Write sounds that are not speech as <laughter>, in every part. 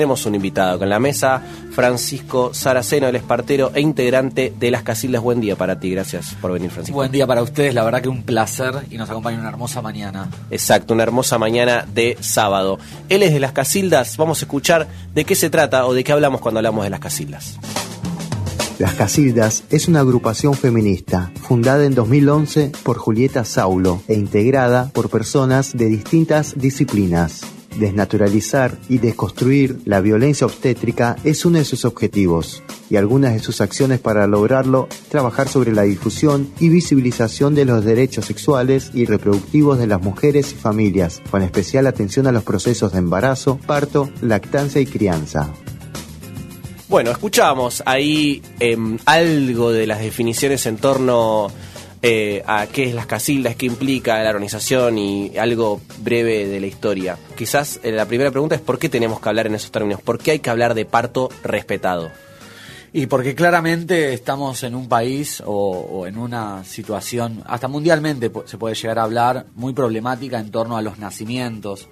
tenemos un invitado con la mesa, Francisco Saraceno, el espartero e integrante de Las Casildas. Buen día para ti, gracias por venir, Francisco. Buen día para ustedes, la verdad que un placer y nos acompaña una hermosa mañana. Exacto, una hermosa mañana de sábado. Él es de Las Casildas, vamos a escuchar de qué se trata o de qué hablamos cuando hablamos de Las Casildas. Las Casildas es una agrupación feminista fundada en 2011 por Julieta Saulo e integrada por personas de distintas disciplinas. Desnaturalizar y desconstruir la violencia obstétrica es uno de sus objetivos y algunas de sus acciones para lograrlo, trabajar sobre la difusión y visibilización de los derechos sexuales y reproductivos de las mujeres y familias, con especial atención a los procesos de embarazo, parto, lactancia y crianza. Bueno, escuchamos ahí em, algo de las definiciones en torno eh, a qué es las casildas, qué implica la organización y algo breve de la historia. Quizás eh, la primera pregunta es por qué tenemos que hablar en esos términos, por qué hay que hablar de parto respetado. Y porque claramente estamos en un país o, en una situación, hasta mundialmente se puede llegar a hablar, muy problemática en torno a los nacimientos.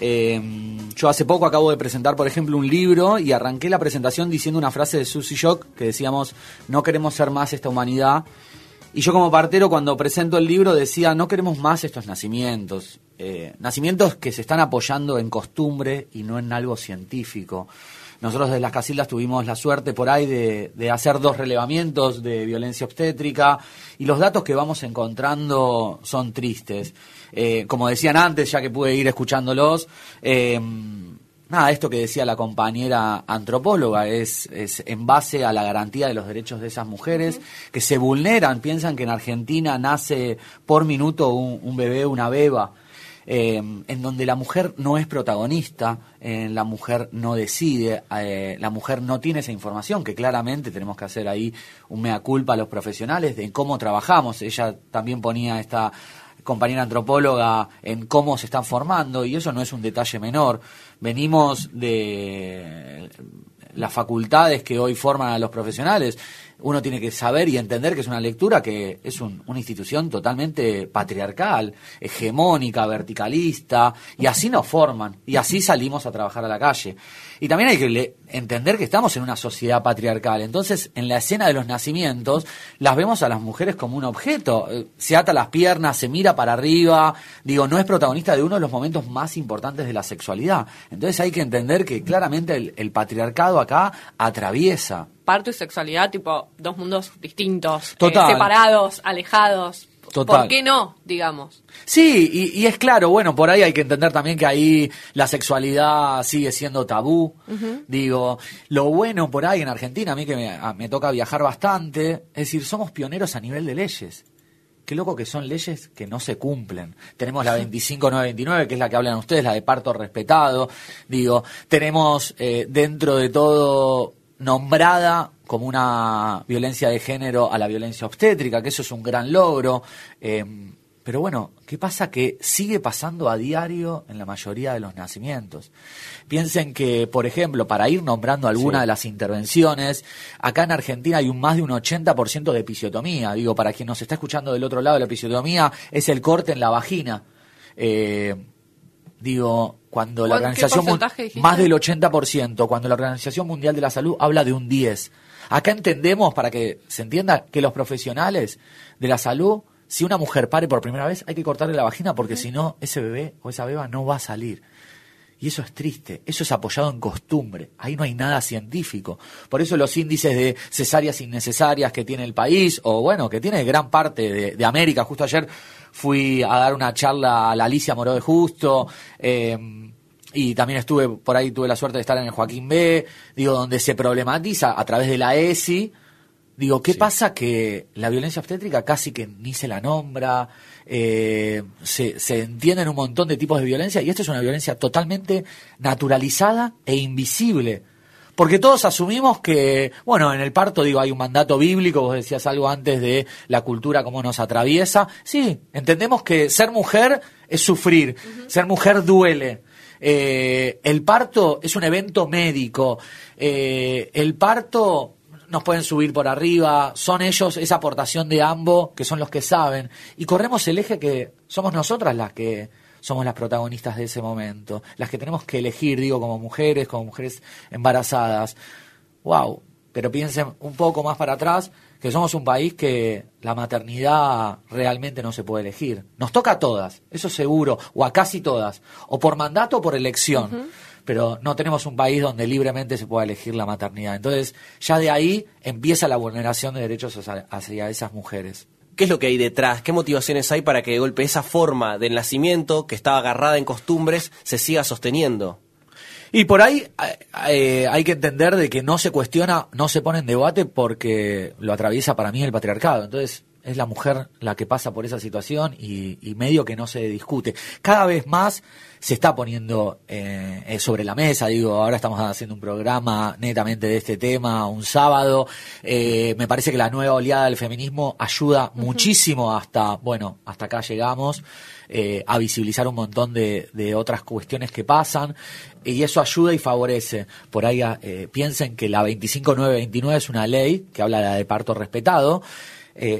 Em, yo hace poco acabo de presentar, por ejemplo, un libro y arranqué la presentación diciendo una frase de Susie Shock que decíamos, no queremos ser más esta humanidad. Y yo como partero cuando presento el libro decía, no queremos más estos nacimientos. Eh, nacimientos que se están apoyando en costumbre y no en algo científico. Nosotros de las Casildas tuvimos la suerte por ahí de, de, hacer dos relevamientos de violencia obstétrica y los datos que vamos encontrando son tristes. Eh, como decían antes, ya que pude ir escuchándolos, eh, nada, esto que decía la compañera antropóloga es, es en base a la garantía de los derechos de esas mujeres que se vulneran, piensan que en Argentina nace por minuto un, bebé, una beba. Eh, en donde la mujer no es protagonista, la mujer no decide, la mujer no tiene esa información, que claramente tenemos que hacer ahí un mea culpa a los profesionales de cómo trabajamos. Ella también ponía esta compañera antropóloga en cómo se están formando y eso no es un detalle menor. Venimos de las facultades que hoy forman a los profesionales uno tiene que saber y entender que es una lectura que es una institución totalmente patriarcal, hegemónica, verticalista, y así nos forman, y así salimos a trabajar a la calle. Y también hay que entender que estamos en una sociedad patriarcal, entonces en la escena de los nacimientos las vemos a las mujeres como un objeto, eh, se ata las piernas, se mira para arriba, digo, no es protagonista de uno de los momentos más importantes de la sexualidad. Entonces hay que entender que claramente el, el patriarcado acá atraviesa. Parto y sexualidad, tipo, dos mundos distintos, eh, separados, alejados. ¿Por qué no, digamos? Sí, y, es claro, bueno, por ahí hay que entender también que ahí la sexualidad sigue siendo tabú. Digo, lo bueno por ahí en Argentina, a mí que me, me toca viajar bastante, es decir, somos pioneros a nivel de leyes qué loco que son leyes que no se cumplen. Tenemos la 25929, que es la que hablan ustedes, la de parto respetado. Digo, tenemos eh, dentro de todo nombrada como una violencia de género a la violencia obstétrica, que eso es un gran logro. Eh, pero bueno, ¿qué pasa? Que sigue pasando a diario en la mayoría de los nacimientos. Piensen que, por ejemplo, para ir nombrando alguna de las intervenciones, acá en Argentina hay un más de un 80% de episiotomía. Digo, para quien nos está escuchando del otro lado, la episiotomía es el corte en la vagina. Eh, digo, cuando la organización más del 80%, cuando la Organización Mundial de la Salud habla de un 10. Acá entendemos para que se entienda que los profesionales de la salud, si una mujer pare por primera vez, hay que cortarle la vagina porque si no ese bebé o esa beba no va a salir. Y eso es triste, eso es apoyado en costumbre, ahí no hay nada científico. Por eso los índices de cesáreas innecesarias que tiene el país, o bueno, que tiene gran parte de, de América, justo ayer fui a dar una charla a la Alicia Moró de Justo, eh, y también estuve por ahí, tuve la suerte de estar en el Joaquín B, digo, donde se problematiza a través de la ESI, digo, ¿qué pasa que la violencia obstétrica casi que ni se la nombra, eh, se, se entienden un montón de tipos de violencia y esto es una violencia totalmente naturalizada e invisible? Porque todos asumimos que, bueno, en el parto, digo, hay un mandato bíblico, vos decías algo antes de la cultura, cómo nos atraviesa. Sí, entendemos que ser mujer es sufrir, ser mujer duele. Eh, el parto es un evento médico. Eh, el parto nos pueden subir por arriba, son ellos esa aportación de ambos que son los que saben. Y corremos el eje que somos nosotras las que somos las protagonistas de ese momento, las que tenemos que elegir, digo, como mujeres, como mujeres embarazadas. ¡Wow! Pero piensen un poco más para atrás, que somos un país que la maternidad realmente no se puede elegir. Nos toca a todas, eso seguro, o a casi todas, o por mandato o por elección. Pero no tenemos un país donde libremente se pueda elegir la maternidad. Entonces, ya de ahí empieza la vulneración de derechos hacia esas mujeres. ¿Qué es lo que hay detrás? ¿Qué motivaciones hay para que de golpe esa forma del nacimiento, que estaba agarrada en costumbres, se siga sosteniendo? Y por ahí eh, hay que entender de que no se cuestiona, no se pone en debate porque lo atraviesa para mí el patriarcado. Entonces es la mujer la que pasa por esa situación y, y medio que no se discute. Cada vez más se está poniendo eh, eh, sobre la mesa. Digo, ahora estamos haciendo un programa netamente de este tema, un sábado. Eh, me parece que la nueva oleada del feminismo ayuda muchísimo hasta, bueno, hasta acá llegamos. A visibilizar un montón de, de, otras cuestiones que pasan y eso ayuda y favorece. Por ahí piensen que la 25929 es una ley que habla de parto respetado.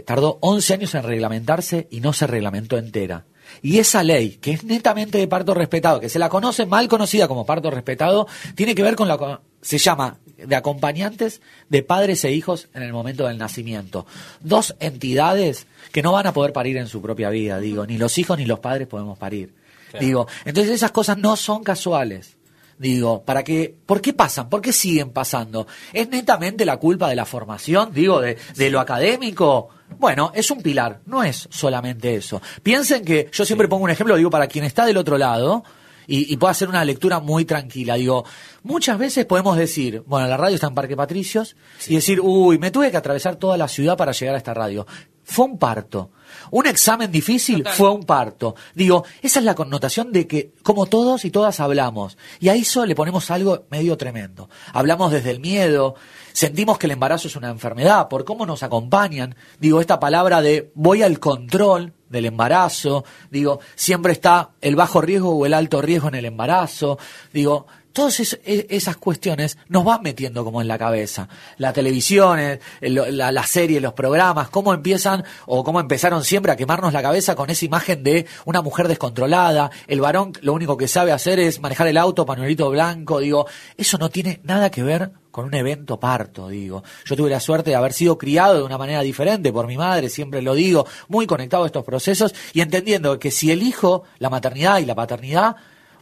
tardó 11 años en reglamentarse y no se reglamentó entera. Y esa ley, que es netamente de parto respetado, que se la conoce mal conocida como parto respetado, tiene que ver con la se llama de acompañantes de padres e hijos en el momento del nacimiento. Dos entidades que no van a poder parir en su propia vida, digo, ni los hijos ni los padres podemos parir. Digo, entonces esas cosas no son casuales. Digo, para que, ¿por qué pasan? ¿Por qué siguen pasando? ¿Es netamente la culpa de la formación, digo, de, de lo académico? Bueno, es un pilar, no es solamente eso. Piensen que, yo siempre pongo un ejemplo, digo, para quien está del otro lado, y, y pueda hacer una lectura muy tranquila. Digo, muchas veces podemos decir, bueno, la radio está en Parque Patricios, y decir, uy, me tuve que atravesar toda la ciudad para llegar a esta radio. Fue un parto. Un examen difícil fue un parto. Digo, esa es la connotación de que, como todos y todas hablamos, y a eso le ponemos algo medio tremendo. Hablamos desde el miedo, sentimos que el embarazo es una enfermedad, por cómo nos acompañan. Digo, esta palabra de voy al control del embarazo, digo, siempre está el bajo riesgo o el alto riesgo en el embarazo. Digo, todas e, esas cuestiones nos van metiendo como en la cabeza. La televisión, la, la, serie, los programas, cómo empiezan o cómo empezaron siempre a quemarnos la cabeza con esa imagen de una mujer descontrolada, el varón lo único que sabe hacer es manejar el auto, pañuelito blanco, digo, eso no tiene nada que ver con un evento parto, digo. Yo tuve la suerte de haber sido criado de una manera diferente por mi madre, siempre lo digo, muy conectado a estos procesos y entendiendo que si elijo la maternidad y la paternidad,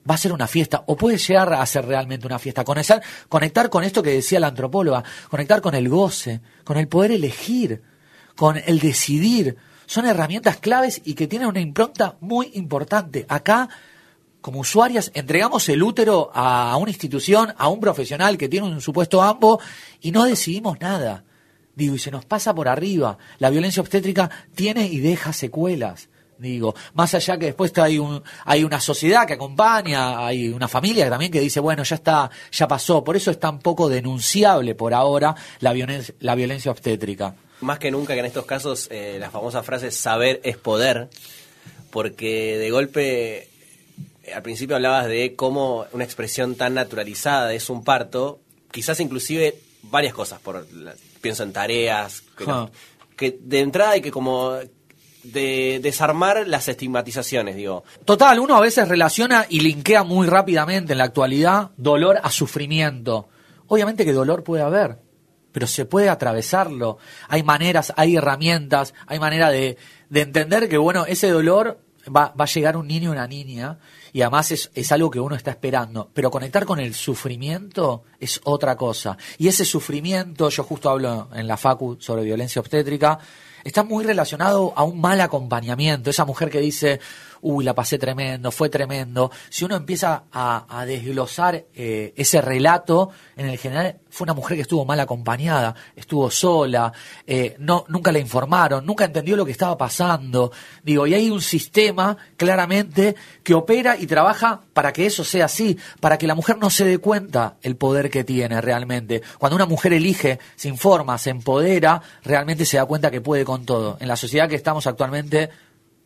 va a ser una fiesta, o puede llegar a ser realmente una fiesta. Conectar, conectar con esto que decía la antropóloga, conectar con el goce, con el poder elegir, con el decidir. Son herramientas claves y que tienen una impronta muy importante. Acá, como usuarias, entregamos el útero a una institución, a un profesional que tiene un supuesto AMBO y no decidimos nada. Digo, y se nos pasa por arriba. La violencia obstétrica tiene y deja secuelas. Digo, más allá que después hay, un, hay una sociedad que acompaña, hay una familia también que dice, bueno, ya está, ya pasó. Por eso es tan poco denunciable por ahora la violencia, la violencia obstétrica. Más que nunca que en estos casos eh, la famosa frase saber es poder, porque de golpe eh, al principio hablabas de cómo una expresión tan naturalizada es un parto, quizás inclusive varias cosas, por pienso en tareas, que, que de entrada hay que como de desarmar las estigmatizaciones, digo. Total, uno a veces relaciona y linkea muy rápidamente en la actualidad dolor a sufrimiento. Obviamente que dolor puede haber, pero se puede atravesarlo. Hay maneras, hay herramientas, hay manera de, de entender que, bueno, ese dolor va, va a llegar un niño o una niña y además es, es, algo que uno está esperando. Pero conectar con el sufrimiento es otra cosa. Y ese sufrimiento, yo justo hablo en la Facu sobre violencia obstétrica, está muy relacionado a un mal acompañamiento. Esa mujer que dice, uy, la pasé tremendo, fue tremendo. Si uno empieza a, desglosar eh, ese relato, en el general fue una mujer que estuvo mal acompañada, estuvo sola, eh, no, nunca le informaron, nunca entendió lo que estaba pasando. Digo, y hay un sistema claramente que opera y trabaja para que eso sea así, para que la mujer no se dé cuenta el poder que tiene realmente. Cuando una mujer elige, se informa, se empodera, realmente se da cuenta que puede con todo. En la sociedad que estamos actualmente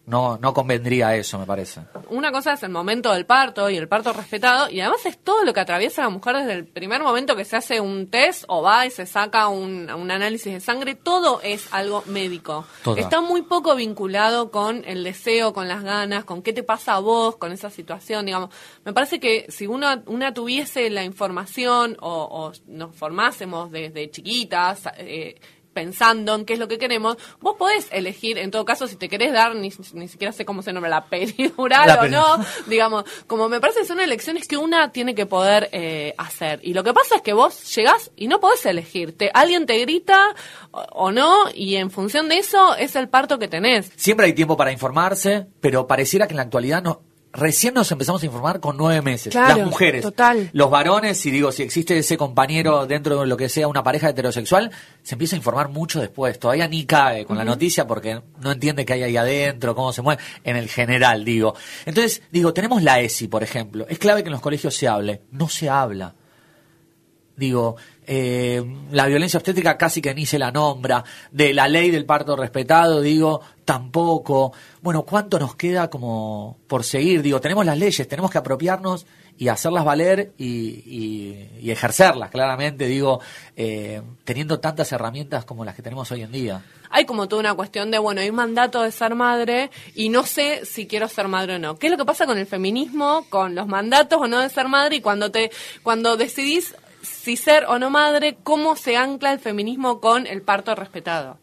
no, no convendría eso, me parece. Una cosa es el momento del parto y el parto respetado, y además es todo lo que atraviesa la mujer desde el primer momento que se hace un test o va y se saca un, análisis de sangre, todo es algo médico. Está muy poco vinculado con el deseo, con las ganas, con qué te pasa a vos, con esa situación, digamos. Me parece que si uno, una tuviese la información o, nos formásemos desde chiquitas, eh, pensando en qué es lo que queremos, vos podés elegir, en todo caso, si te querés dar, ni, siquiera sé cómo se nombra, la peridural <laughs> o no, digamos, como me parece que son elecciones que una tiene que poder eh, hacer. Y lo que pasa es que vos llegás y no podés elegir. alguien te grita o, no, y en función de eso es el parto que tenés. Siempre hay tiempo para informarse, pero pareciera que en la actualidad no, recién nos empezamos a informar con nueve meses. las mujeres. Total. Los varones, y digo, si existe ese compañero dentro de lo que sea una pareja heterosexual, se empieza a informar mucho después. Todavía ni cae con la noticia porque no entiende qué hay ahí adentro, cómo se mueve, en el general, digo. Entonces, digo, tenemos la ESI, por ejemplo. Es clave que en los colegios se hable. No se habla. Digo, eh, la violencia obstétrica casi que ni se la nombra, de la ley del parto respetado, digo, tampoco. Bueno, ¿cuánto nos queda como por seguir? Digo, tenemos las leyes, tenemos que apropiarnos y hacerlas valer y, ejercerlas, claramente, digo, eh, teniendo tantas herramientas como las que tenemos hoy en día. Hay como toda una cuestión de, bueno, hay un mandato de ser madre y no sé si quiero ser madre o no. ¿Qué es lo que pasa con el feminismo, con los mandatos o no de ser madre y cuando te, cuando decidís si ser o no madre, cómo se ancla el feminismo con el parto respetado.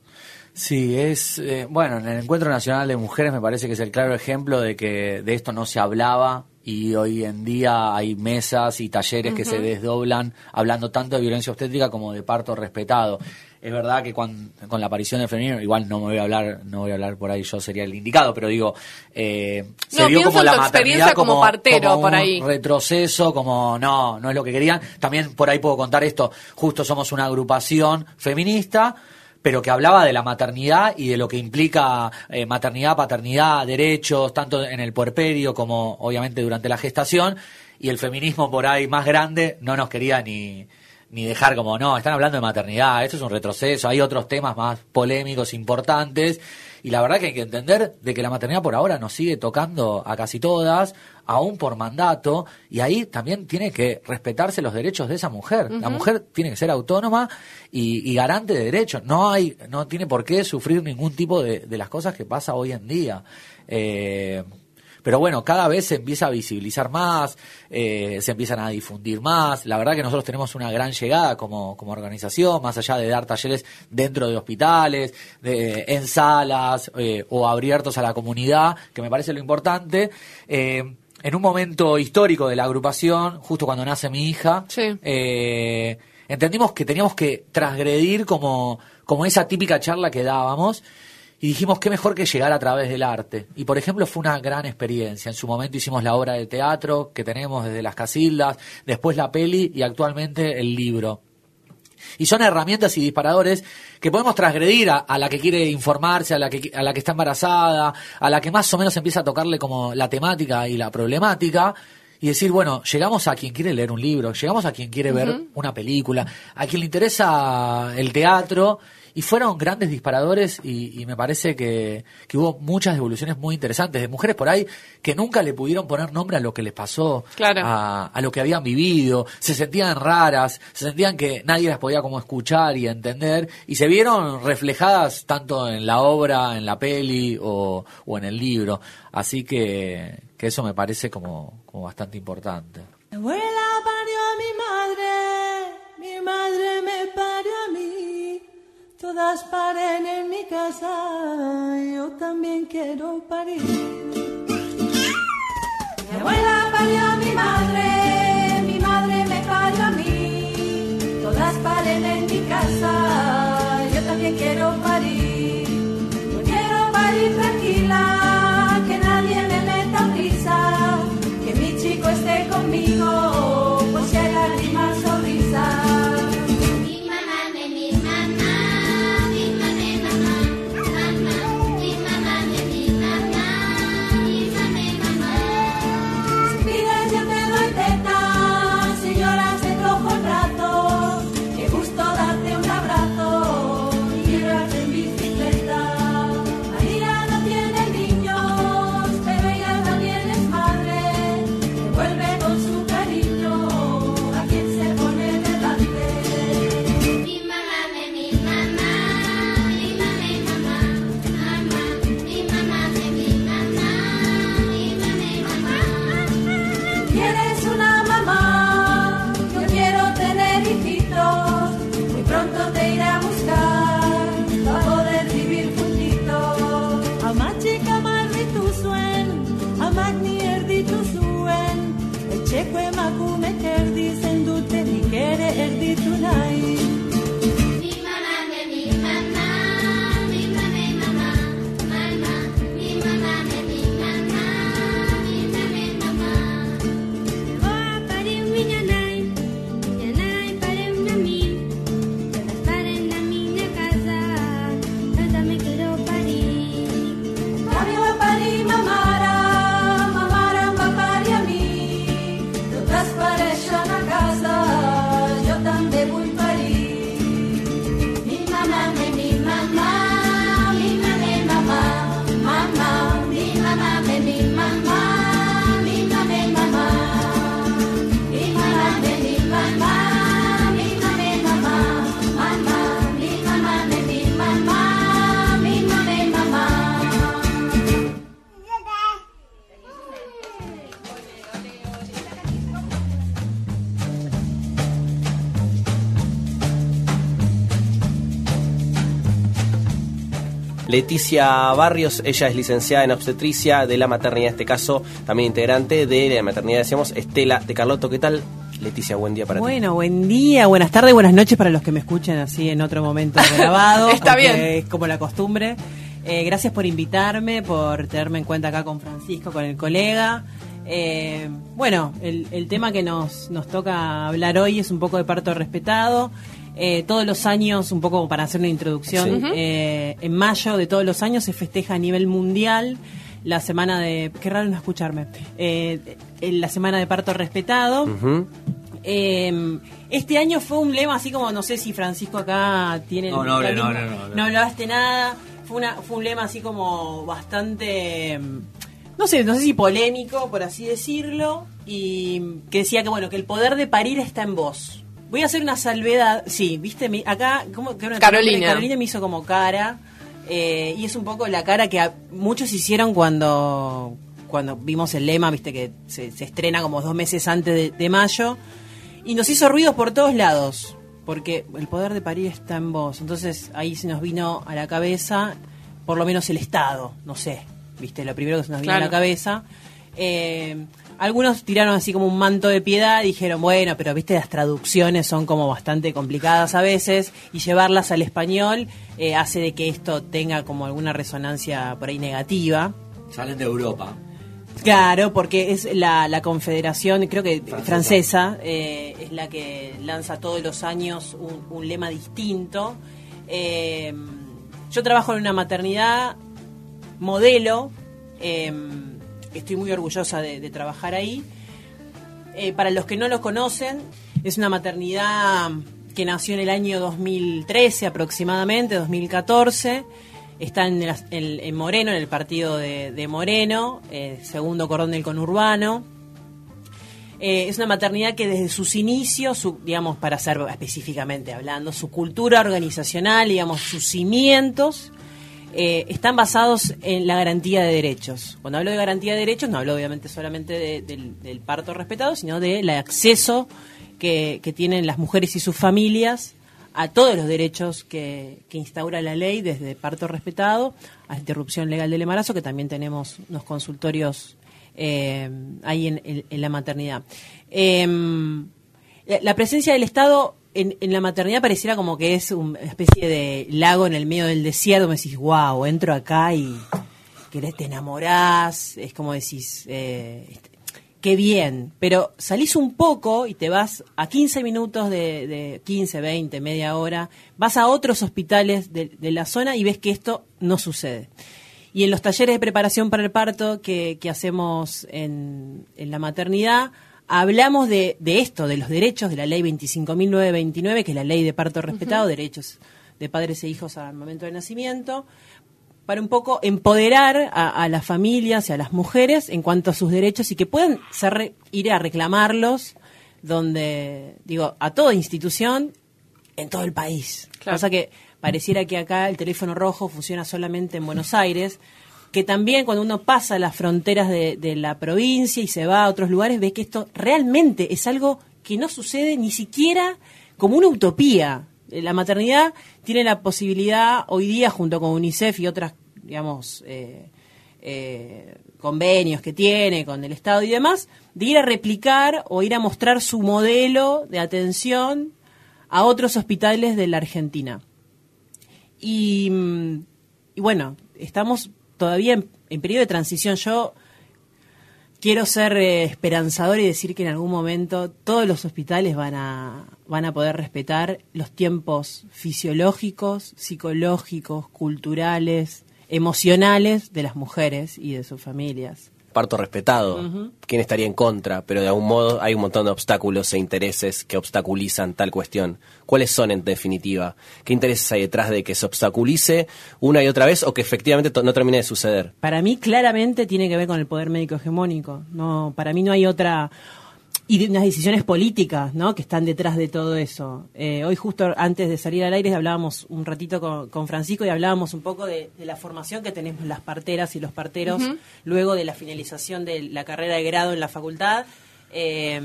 Sí, es eh, bueno, en el Encuentro Nacional de Mujeres me parece que es el claro ejemplo de que de esto no se hablaba y hoy en día hay mesas y talleres que se desdoblan hablando tanto de violencia obstétrica como de parto respetado. Es verdad que con, la aparición del feminismo, igual no me voy a hablar, no voy a hablar por ahí, yo sería el indicado, pero digo, eh, se vio como la maternidad como, partero por ahí. retroceso, como no, no es lo que querían. También por ahí puedo contar esto, justo somos una agrupación feminista, pero que hablaba de la maternidad y de lo que implica eh, maternidad, paternidad, derechos, tanto en el puerperio como obviamente durante la gestación, y el feminismo por ahí más grande no nos quería ni ni dejar como, no, están hablando de maternidad, esto es un retroceso, hay otros temas más polémicos, importantes, y la verdad que hay que entender de que la maternidad por ahora nos sigue tocando a casi todas, aún por mandato, y ahí también tiene que respetarse los derechos de esa mujer. La mujer tiene que ser autónoma y, garante de derechos. No hay, no tiene por qué sufrir ningún tipo de, de las cosas que pasa hoy en día. Eh, pero bueno, cada vez se empieza a visibilizar más, eh, se empiezan a difundir más. La verdad que nosotros tenemos una gran llegada como, como organización, más allá de dar talleres dentro de hospitales, de, en salas eh, o abiertos a la comunidad, que me parece lo importante. Eh, en un momento histórico de la agrupación, justo cuando nace mi hija, entendimos que teníamos que transgredir como, como esa típica charla que dábamos y dijimos qué mejor que llegar a través del arte. Y por ejemplo fue una gran experiencia. En su momento hicimos la obra de teatro que tenemos desde las Casildas, después la peli y actualmente el libro. Y son herramientas y disparadores que podemos transgredir a, la que quiere informarse, a la que, a la que está embarazada, a la que más o menos empieza a tocarle como la temática y la problemática y decir, bueno, llegamos a quien quiere leer un libro, llegamos a quien quiere ver una película, a quien le interesa el teatro y fueron grandes disparadores y, me parece que, hubo muchas evoluciones muy interesantes de mujeres por ahí que nunca le pudieron poner nombre a lo que les pasó, a, lo que habían vivido, se sentían raras, se sentían que nadie las podía como escuchar y entender y se vieron reflejadas tanto en la obra, en la peli o, en el libro. Así que, que eso me parece como, como bastante importante. Mi abuela parió a mi madre, mi madre me parió a mí. Todas paren en mi casa, yo también quiero parir. Mi abuela parió a mi madre, mi madre me parió a mí. Todas paren en mi casa, yo también quiero parir. Yo quiero parir tranquila, Leticia Barrios, ella es licenciada en obstetricia de la maternidad, en este caso también integrante de la maternidad, decíamos, Estela de Carlotto. ¿Qué tal? Leticia, buen día para ti. Bueno, buen día, buenas tardes, buenas noches para los que me escuchen así en otro momento grabado. <laughs> Está bien. Es como la costumbre. Eh, gracias por invitarme, por tenerme en cuenta acá con Francisco, con el colega. Eh, bueno, el, el tema que nos, nos toca hablar hoy es un poco de parto respetado. Eh, todos los años, un poco para hacer una introducción, Sí. eh, en mayo de todos los años se festeja a nivel mundial la semana de... Qué raro no escucharme. Eh, en la semana de parto respetado. Eh, este año fue un lema así como, no sé si Francisco acá tiene... No, no no, no, no, no. No hablaste nada. Fue, una, fue un lema así como bastante... mm, No sé, no sé si polémico, por así decirlo, y que decía que bueno, que el poder de parir está en vos. Voy a hacer una salvedad, sí, viste, Mi- acá, ¿cómo, qué Carolina. Carolina me hizo como cara, eh, y es un poco la cara que a- muchos hicieron cuando, cuando vimos el lema, viste que se, se estrena como dos meses antes de, de mayo, y nos hizo ruidos por todos lados, porque el poder de parir está en vos. Entonces ahí se nos vino a la cabeza, por lo menos el Estado, no sé, viste, lo primero que se nos vino a la cabeza. Eh, algunos tiraron así como un manto de piedad, dijeron, bueno, pero viste, las traducciones son como bastante complicadas a veces, y llevarlas al español eh, hace de que esto tenga como alguna resonancia por ahí negativa. Salen de Europa. Claro, porque es la, la confederación, creo que Francesa. francesa, eh, es la que lanza todos los años un, un lema distinto. Eh, yo trabajo en una maternidad modelo, eh, estoy muy orgullosa de, trabajar ahí. Eh, para los que no lo conocen, es una maternidad que nació en el año 2013 aproximadamente, 2014. Está en, Moreno, en el partido de, Moreno, eh, segundo cordón del conurbano. Eh, es una maternidad que desde sus inicios, digamos, para ser específicamente hablando, su cultura organizacional, digamos, sus cimientos, eh, están basados en la garantía de derechos. Cuando hablo de garantía de derechos, no hablo obviamente solamente de- del, parto respetado, sino del acceso que, tienen las mujeres y sus familias a todos los derechos que, instaura la ley, desde parto respetado a interrupción legal del embarazo, que también tenemos unos consultorios eh, ahí en, la maternidad. La, la presencia del Estado en, en la maternidad pareciera como que es una especie de lago en el medio del desierto. Me decís, wow, entro acá y querés, te enamorás. Es como decís, eh, este, qué bien. Pero salís un poco y te vas a 15 minutos de, de 15, 20, media hora. Vas a otros hospitales de, de la zona y ves que esto no sucede. Y en los talleres de preparación para el parto que, que hacemos en, en la maternidad, hablamos de, de esto, de los derechos de la ley 25.929, que es la ley de parto respetado, derechos de padres e hijos al momento del nacimiento, para un poco empoderar a, a las familias y a las mujeres en cuanto a sus derechos y que puedan ser ir a reclamarlos donde, digo, a toda institución en todo el país. Claro. Pasa que pareciera que acá el teléfono rojo funciona solamente en Buenos Aires, que también cuando uno pasa las fronteras de, la provincia y se va a otros lugares, ve que esto realmente es algo que no sucede ni siquiera como una utopía. Eh, La maternidad tiene la posibilidad hoy día, junto con UNICEF y otras, digamos, eh, eh, convenios que tiene con el Estado y demás, de ir a replicar o ir a mostrar su modelo de atención a otros hospitales de la Argentina. Y, mm, y bueno, estamos todavía en, en periodo de transición. Yo quiero ser eh, esperanzador y decir que en algún momento todos los hospitales van a, van a poder respetar los tiempos fisiológicos, psicológicos, culturales, emocionales de las mujeres y de sus familias. Parto respetado. ¿Quién estaría en contra? Pero de algún modo hay un montón de obstáculos e intereses que obstaculizan tal cuestión. ¿Cuáles son en definitiva? ¿Qué intereses hay detrás de que se obstaculice una y otra vez o que efectivamente no termine de suceder? Para mí claramente tiene que ver con el poder médico hegemónico. No, para mí no hay otra y de unas decisiones políticas, ¿no? Que están detrás de todo eso. Eh, hoy justo antes de salir al aire hablábamos un ratito con, con Francisco y hablábamos un poco de, de la formación que tenemos las parteras y los parteros luego de la finalización de la carrera de grado en la facultad. Eh,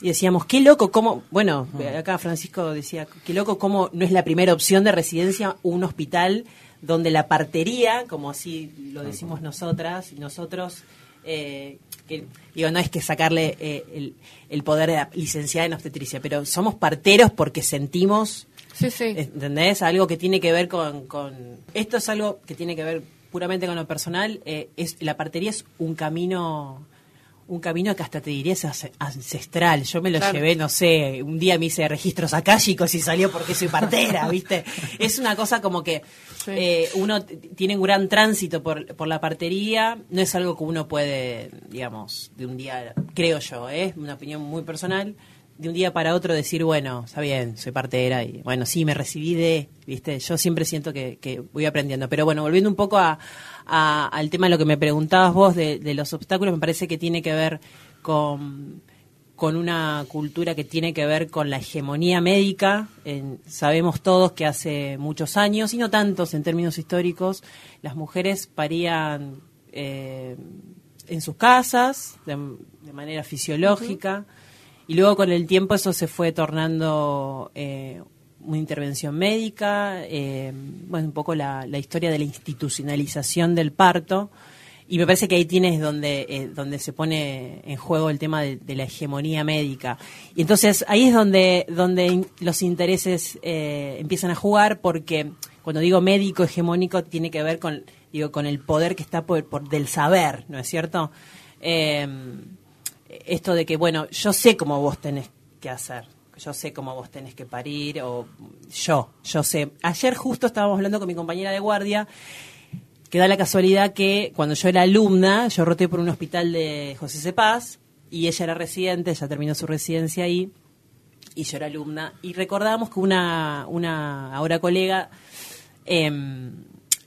y decíamos, qué loco, cómo, bueno, acá Francisco decía, qué loco, cómo no es la primera opción de residencia un hospital donde la partería, como así lo decimos nosotras y nosotros, eh, que, digo, no es que sacarle eh, el, el poder de la licenciada en obstetricia, pero somos parteros porque sentimos Sí, sí. ¿Entendés? Algo que tiene que ver con, con- Esto es algo que tiene que ver puramente con lo personal. eh, es La partería es un camino... Un camino que hasta te diría es ancestral. Yo me lo Claro. llevé, no sé, un día me hice registros akáshicos y salió porque soy partera, <laughs> ¿viste? Es una cosa como que Sí. eh, uno tiene un gran tránsito por, por la partería. No es algo que uno puede, digamos, de un día, creo yo, ¿eh? es una opinión muy personal, de un día para otro decir, bueno, está bien, soy partera y bueno, sí, me recibí de, ¿viste? Yo siempre siento que, que voy aprendiendo. Pero bueno, volviendo un poco a, a- al tema de lo que me preguntabas vos de, de los obstáculos, me parece que tiene que ver con, con una cultura que tiene que ver con la hegemonía médica. En- sabemos todos que hace muchos años, y no tantos en términos históricos, las mujeres parían eh, en sus casas de, de manera fisiológica. Y luego con el tiempo eso se fue tornando eh, una intervención médica, eh, bueno, un poco la, historia de la institucionalización del parto. Y me parece que ahí tienes donde, eh, donde se pone en juego el tema de, la hegemonía médica. Y entonces ahí es donde, donde los intereses eh, empiezan a jugar porque cuando digo médico hegemónico tiene que ver con, digo, con el poder que está por, por- del saber, ¿no es cierto? Eh, esto de que, bueno, yo sé cómo vos tenés que hacer, yo sé cómo vos tenés que parir, o yo, yo sé. Ayer justo estábamos hablando con mi compañera de guardia, que da la casualidad que cuando yo era alumna, yo roté por un hospital de José Cepaz, y ella era residente, ella terminó su residencia ahí, y yo era alumna, y recordábamos que una, una ahora colega, em,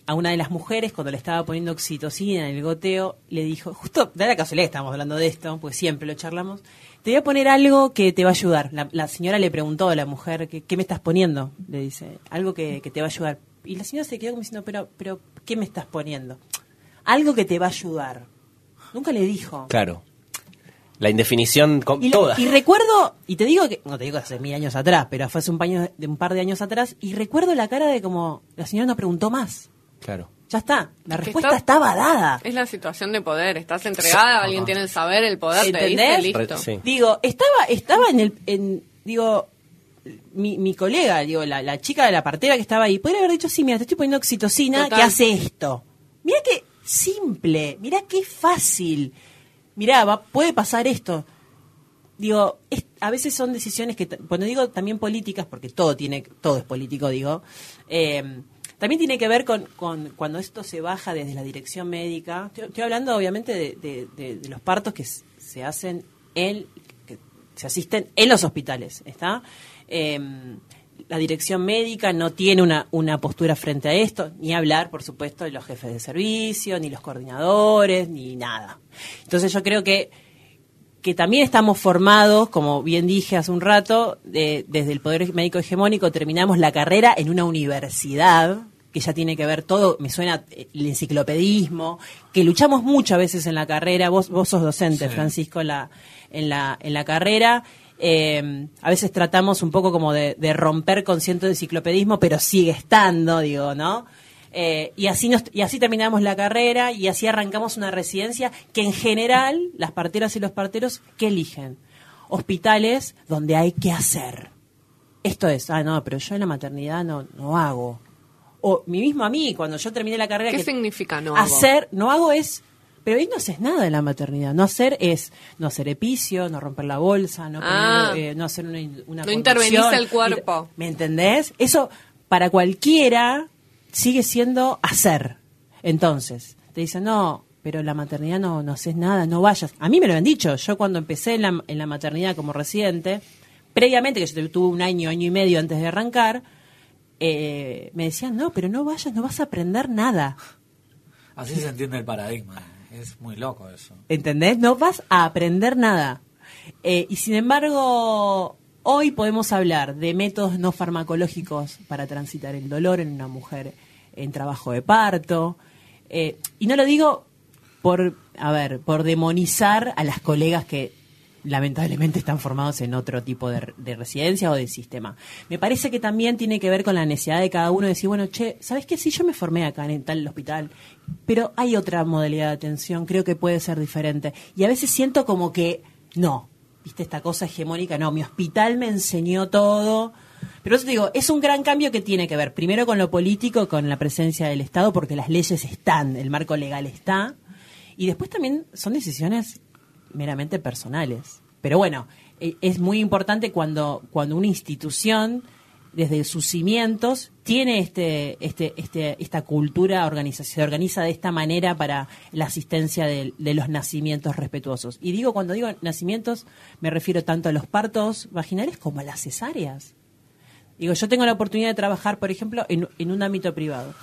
a una de las mujeres, cuando le estaba poniendo oxitocina en el goteo, le dijo, justo, da la casualidad que estábamos hablando de esto, pues siempre lo charlamos, te voy a poner algo que te va a ayudar. La, la señora le preguntó a la mujer, ¿qué, qué me estás poniendo? Le dice, algo que, que te va a ayudar. Y la señora se quedó como diciendo, pero, pero, ¿qué me estás poniendo? Algo que te va a ayudar. Nunca le dijo. Claro. La indefinición con Y, toda. y recuerdo, y te digo que, no te digo hace mil años atrás, pero fue hace un, paño- de un par de años atrás, y recuerdo la cara de como, la señora no preguntó más. Claro. Ya está, la respuesta está- estaba dada. Es la situación de poder. Estás entregada, alguien tiene el saber, el poder, te dice, ¿Entendés? listo. Re- sí. Digo, estaba, estaba en el, en, digo, mi, mi colega, digo, la, la chica de la partera que estaba ahí, podría haber dicho, sí, mira, te estoy poniendo oxitocina, Total. que hace esto. Mira qué simple, mira qué fácil. Mirá, va, puede pasar esto. Digo, es- a veces son decisiones que, cuando digo también políticas, porque todo tiene, todo es político, digo, eh, también tiene que ver con, con cuando esto se baja desde la dirección médica. Estoy, hablando obviamente de, de- los partos que se hacen en, que se asisten en los hospitales, ¿está? Eh, la dirección médica no tiene una, una postura frente a esto, ni hablar, por supuesto, de los jefes de servicio, ni los coordinadores, ni nada. Entonces yo creo que que también estamos formados, como bien dije hace un rato, de- desde el Poder Médico Hegemónico terminamos la carrera en una universidad, que ya tiene que ver todo, me suena el enciclopedismo, que luchamos mucho a veces en la carrera, vos, vos sos docente, Francisco, en la, en la, en la carrera, eh, a veces tratamos un poco como de, de romper con cierto enciclopedismo, pero sigue estando, digo, ¿no? Eh, y, así nos, y así terminamos la carrera y así arrancamos una residencia que en general las parteras y los parteros, ¿qué eligen? Hospitales donde hay que hacer. Esto es, ah, no, pero yo en la maternidad no, no hago. O mi mismo a mí, cuando yo terminé la carrera... ¿Qué que significa no hago? Hacer, no hago es... Pero ahí no haces nada en la maternidad. No hacer es no hacer epicio, no romper la bolsa, no, Ah. poner, eh, no hacer una, una No intervenís el cuerpo. ¿Me entendés? Eso para cualquiera sigue siendo hacer. Entonces, te dicen, no, pero la maternidad no, no haces nada, no vayas. A mí me lo han dicho. Yo cuando empecé en la, en la maternidad como residente, previamente, que yo tuve un año, año y medio antes de arrancar, eh, me decían, no, pero no vayas, no vas a aprender nada. Así se entiende el paradigma. Es muy loco eso. ¿Entendés? No vas a aprender nada. Eh, y sin embargo, hoy podemos hablar de métodos no farmacológicos para transitar el dolor en una mujer en trabajo de parto. Eh, y no lo digo por, a ver, por demonizar a las colegas que lamentablemente están formados en otro tipo de, de residencia o de sistema. Me parece que también tiene que ver con la necesidad de cada uno de decir, bueno, che, ¿sabes qué? Sí, yo me formé acá en tal hospital, pero hay otra modalidad de atención, creo que puede ser diferente. Y a veces siento como que no, viste esta cosa hegemónica, no, mi hospital me enseñó todo. Pero eso te digo, es un gran cambio que tiene que ver primero con lo político, con la presencia del Estado, porque las leyes están, el marco legal está, y después también son decisiones meramente personales. Pero bueno, e- es muy importante cuando, cuando una institución, desde sus cimientos, tiene este, este, este, esta cultura, organiza, se organiza de esta manera para la asistencia de, los nacimientos respetuosos. Y digo, cuando digo nacimientos, me refiero tanto a los partos vaginales como a las cesáreas. Digo, yo tengo la oportunidad de trabajar, por ejemplo, en un ámbito privado.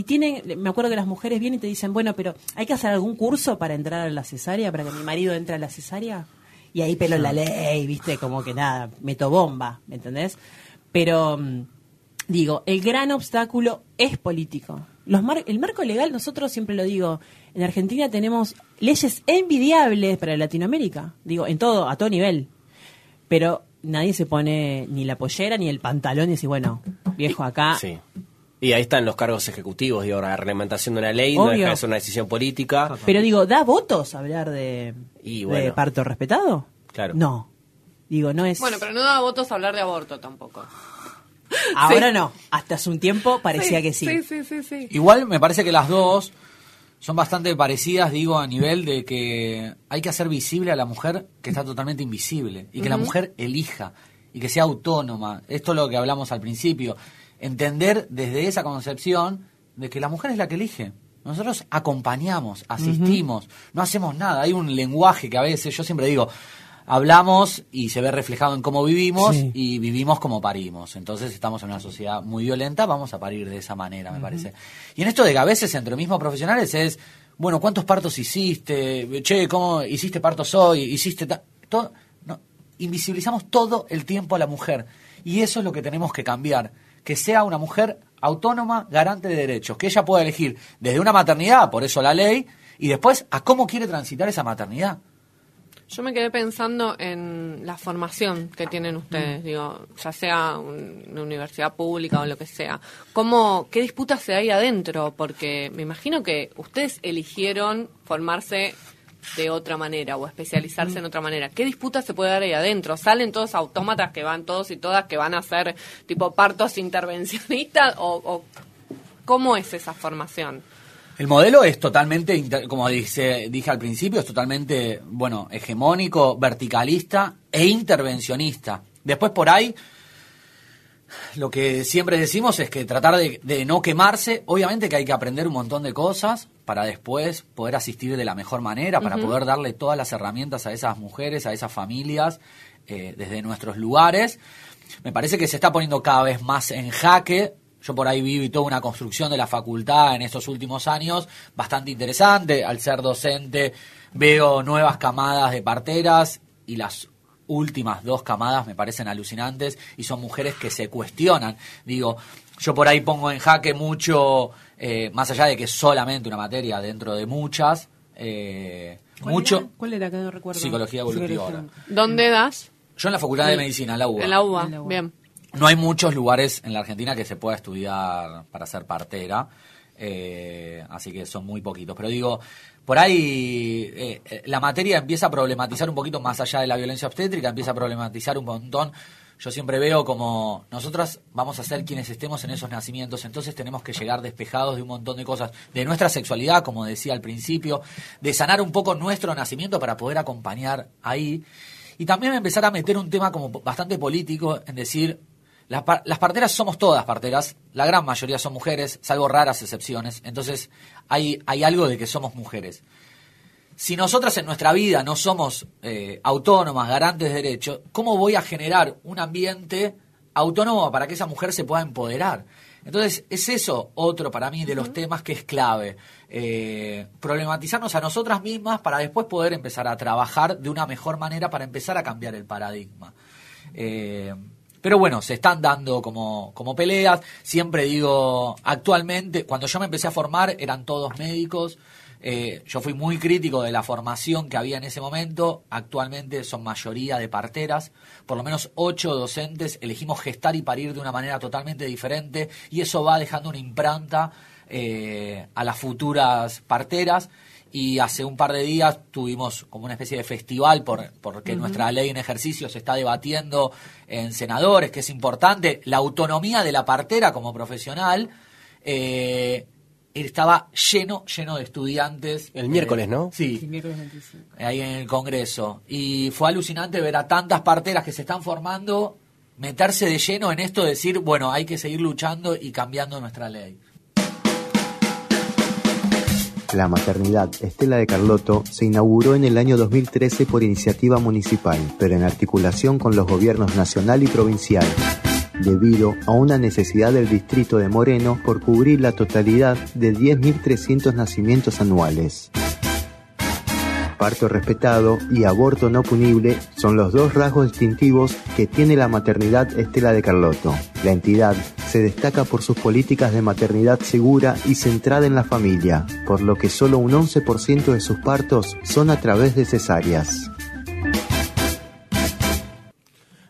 Y tienen, me acuerdo que las mujeres vienen y te dicen, bueno, pero hay que hacer algún curso para entrar a la cesárea, para que mi marido entre a la cesárea. Y ahí pelo la ley, viste, como que nada, meto bomba, ¿me entendés? Pero, mm, digo, el gran obstáculo es político. Los mar- el marco legal, nosotros siempre lo digo, en Argentina tenemos leyes envidiables para Latinoamérica, digo, en todo, a todo nivel. Pero nadie se pone ni la pollera ni el pantalón y dice, bueno, viejo, acá Sí. Y ahí están los cargos ejecutivos, digo, la reglamentación de una ley, no Obvio. deja de ser una decisión política. Pero digo, ¿da votos hablar de, Y parto respetado? Claro. No. Digo, no es. Bueno, pero no da votos hablar de aborto tampoco. <laughs> Ahora sí. no. Hasta hace un tiempo parecía que sí. Sí, sí, sí, sí. Igual me parece que las dos son bastante parecidas, digo, a nivel de que hay que hacer visible a la mujer que está totalmente invisible y que la mujer elija y que sea autónoma. Esto es lo que hablamos al principio. Entender desde esa concepción de que la mujer es la que elige. Nosotros acompañamos, asistimos, no hacemos nada. Hay un lenguaje que a veces, yo siempre digo, hablamos y se ve reflejado en cómo vivimos Sí. y vivimos como parimos. Entonces estamos en una sociedad muy violenta, vamos a parir de esa manera, me parece. Y en esto de que a veces entre mismos profesionales es, bueno, ¿cuántos partos hiciste? Che, ¿cómo hiciste partos hoy? ¿Hiciste ta-?" todo? No, invisibilizamos todo el tiempo a la mujer. Y eso es lo que tenemos que cambiar. Que sea una mujer autónoma, garante de derechos. Que ella pueda elegir desde una maternidad, por eso la ley, y después a cómo quiere transitar esa maternidad. Yo me quedé pensando en la formación que tienen Mm. ustedes, digo, ya sea un- una universidad pública o lo que sea. ¿Cómo, ¿Qué disputas se hay adentro? Porque me imagino que ustedes eligieron formarse de otra manera o especializarse Mm. en otra manera. ¿Qué disputas se puede dar ahí adentro? ¿Salen todos autómatas que van todos y todas que van a hacer tipo partos intervencionistas o, o cómo es esa formación? El modelo es totalmente, como dice, dije al principio, es totalmente, bueno, hegemónico, verticalista e intervencionista. Después por ahí, lo que siempre decimos es que tratar de, de no quemarse, obviamente que hay que aprender un montón de cosas para después poder asistir de la mejor manera, para poder darle todas las herramientas a esas mujeres, a esas familias, eh, desde nuestros lugares. Me parece que se está poniendo cada vez más en jaque. Yo por ahí viví toda una construcción de la facultad en estos últimos años bastante interesante. Al ser docente veo nuevas camadas de parteras y las últimas dos camadas me parecen alucinantes y son mujeres que se cuestionan. Digo, yo por ahí pongo en jaque mucho, eh, más allá de que es solamente una materia dentro de muchas, eh, ¿Cuál mucho era? ¿Cuál era que no recuerdo? psicología evolutiva ahora. ¿Dónde das? Yo en la Facultad de Medicina, en la UBA. En la UBA, En la UBA. bien. No hay muchos lugares en la Argentina que se pueda estudiar para ser partera. Eh, así que son muy poquitos. Pero digo, por ahí eh, eh, la materia empieza a problematizar un poquito más allá de la violencia obstétrica, empieza a problematizar un montón. Yo siempre veo como nosotras vamos a ser quienes estemos en esos nacimientos, entonces tenemos que llegar despejados de un montón de cosas, de nuestra sexualidad, como decía al principio, de sanar un poco nuestro nacimiento para poder acompañar ahí. Y también empezar a meter un tema como bastante político, en decir, las, par- las parteras somos todas parteras, la gran mayoría son mujeres, salvo raras excepciones. Entonces hay, hay algo de que somos mujeres. Si nosotras en nuestra vida no somos eh, autónomas, garantes de derechos, ¿cómo voy a generar un ambiente autónomo para que esa mujer se pueda empoderar? Entonces, es eso otro para mí de los temas que es clave. Eh, problematizarnos a nosotras mismas para después poder empezar a trabajar de una mejor manera para empezar a cambiar el paradigma. Eh, pero bueno, se están dando como, como peleas. Siempre digo, actualmente, cuando yo me empecé a formar, eran todos médicos. Eh, yo fui muy crítico de la formación que había en ese momento. Actualmente son mayoría de parteras. Por lo menos ocho docentes elegimos gestar y parir de una manera totalmente diferente. Y eso va dejando una impranta eh, a las futuras parteras. Y hace un par de días tuvimos como una especie de festival por, porque nuestra ley en ejercicio se está debatiendo en senadores, que es importante. La autonomía de la partera como profesional eh, estaba lleno, lleno de estudiantes. El miércoles, ¿no? Sí, ahí en el Congreso. Y fue alucinante ver a tantas parteras que se están formando meterse de lleno en esto de decir, bueno, hay que seguir luchando y cambiando nuestra ley. La maternidad Estela de Carlotto se inauguró en el año 2013 por iniciativa municipal, pero en articulación con los gobiernos nacional y provincial, debido a una necesidad del distrito de Moreno por cubrir la totalidad de 10.300 nacimientos anuales. Parto respetado y aborto no punible son los dos rasgos distintivos que tiene la maternidad Estela de Carlotto. La entidad se destaca por sus políticas de maternidad segura y centrada en la familia, por lo que solo un 11% de sus partos son a través de cesáreas.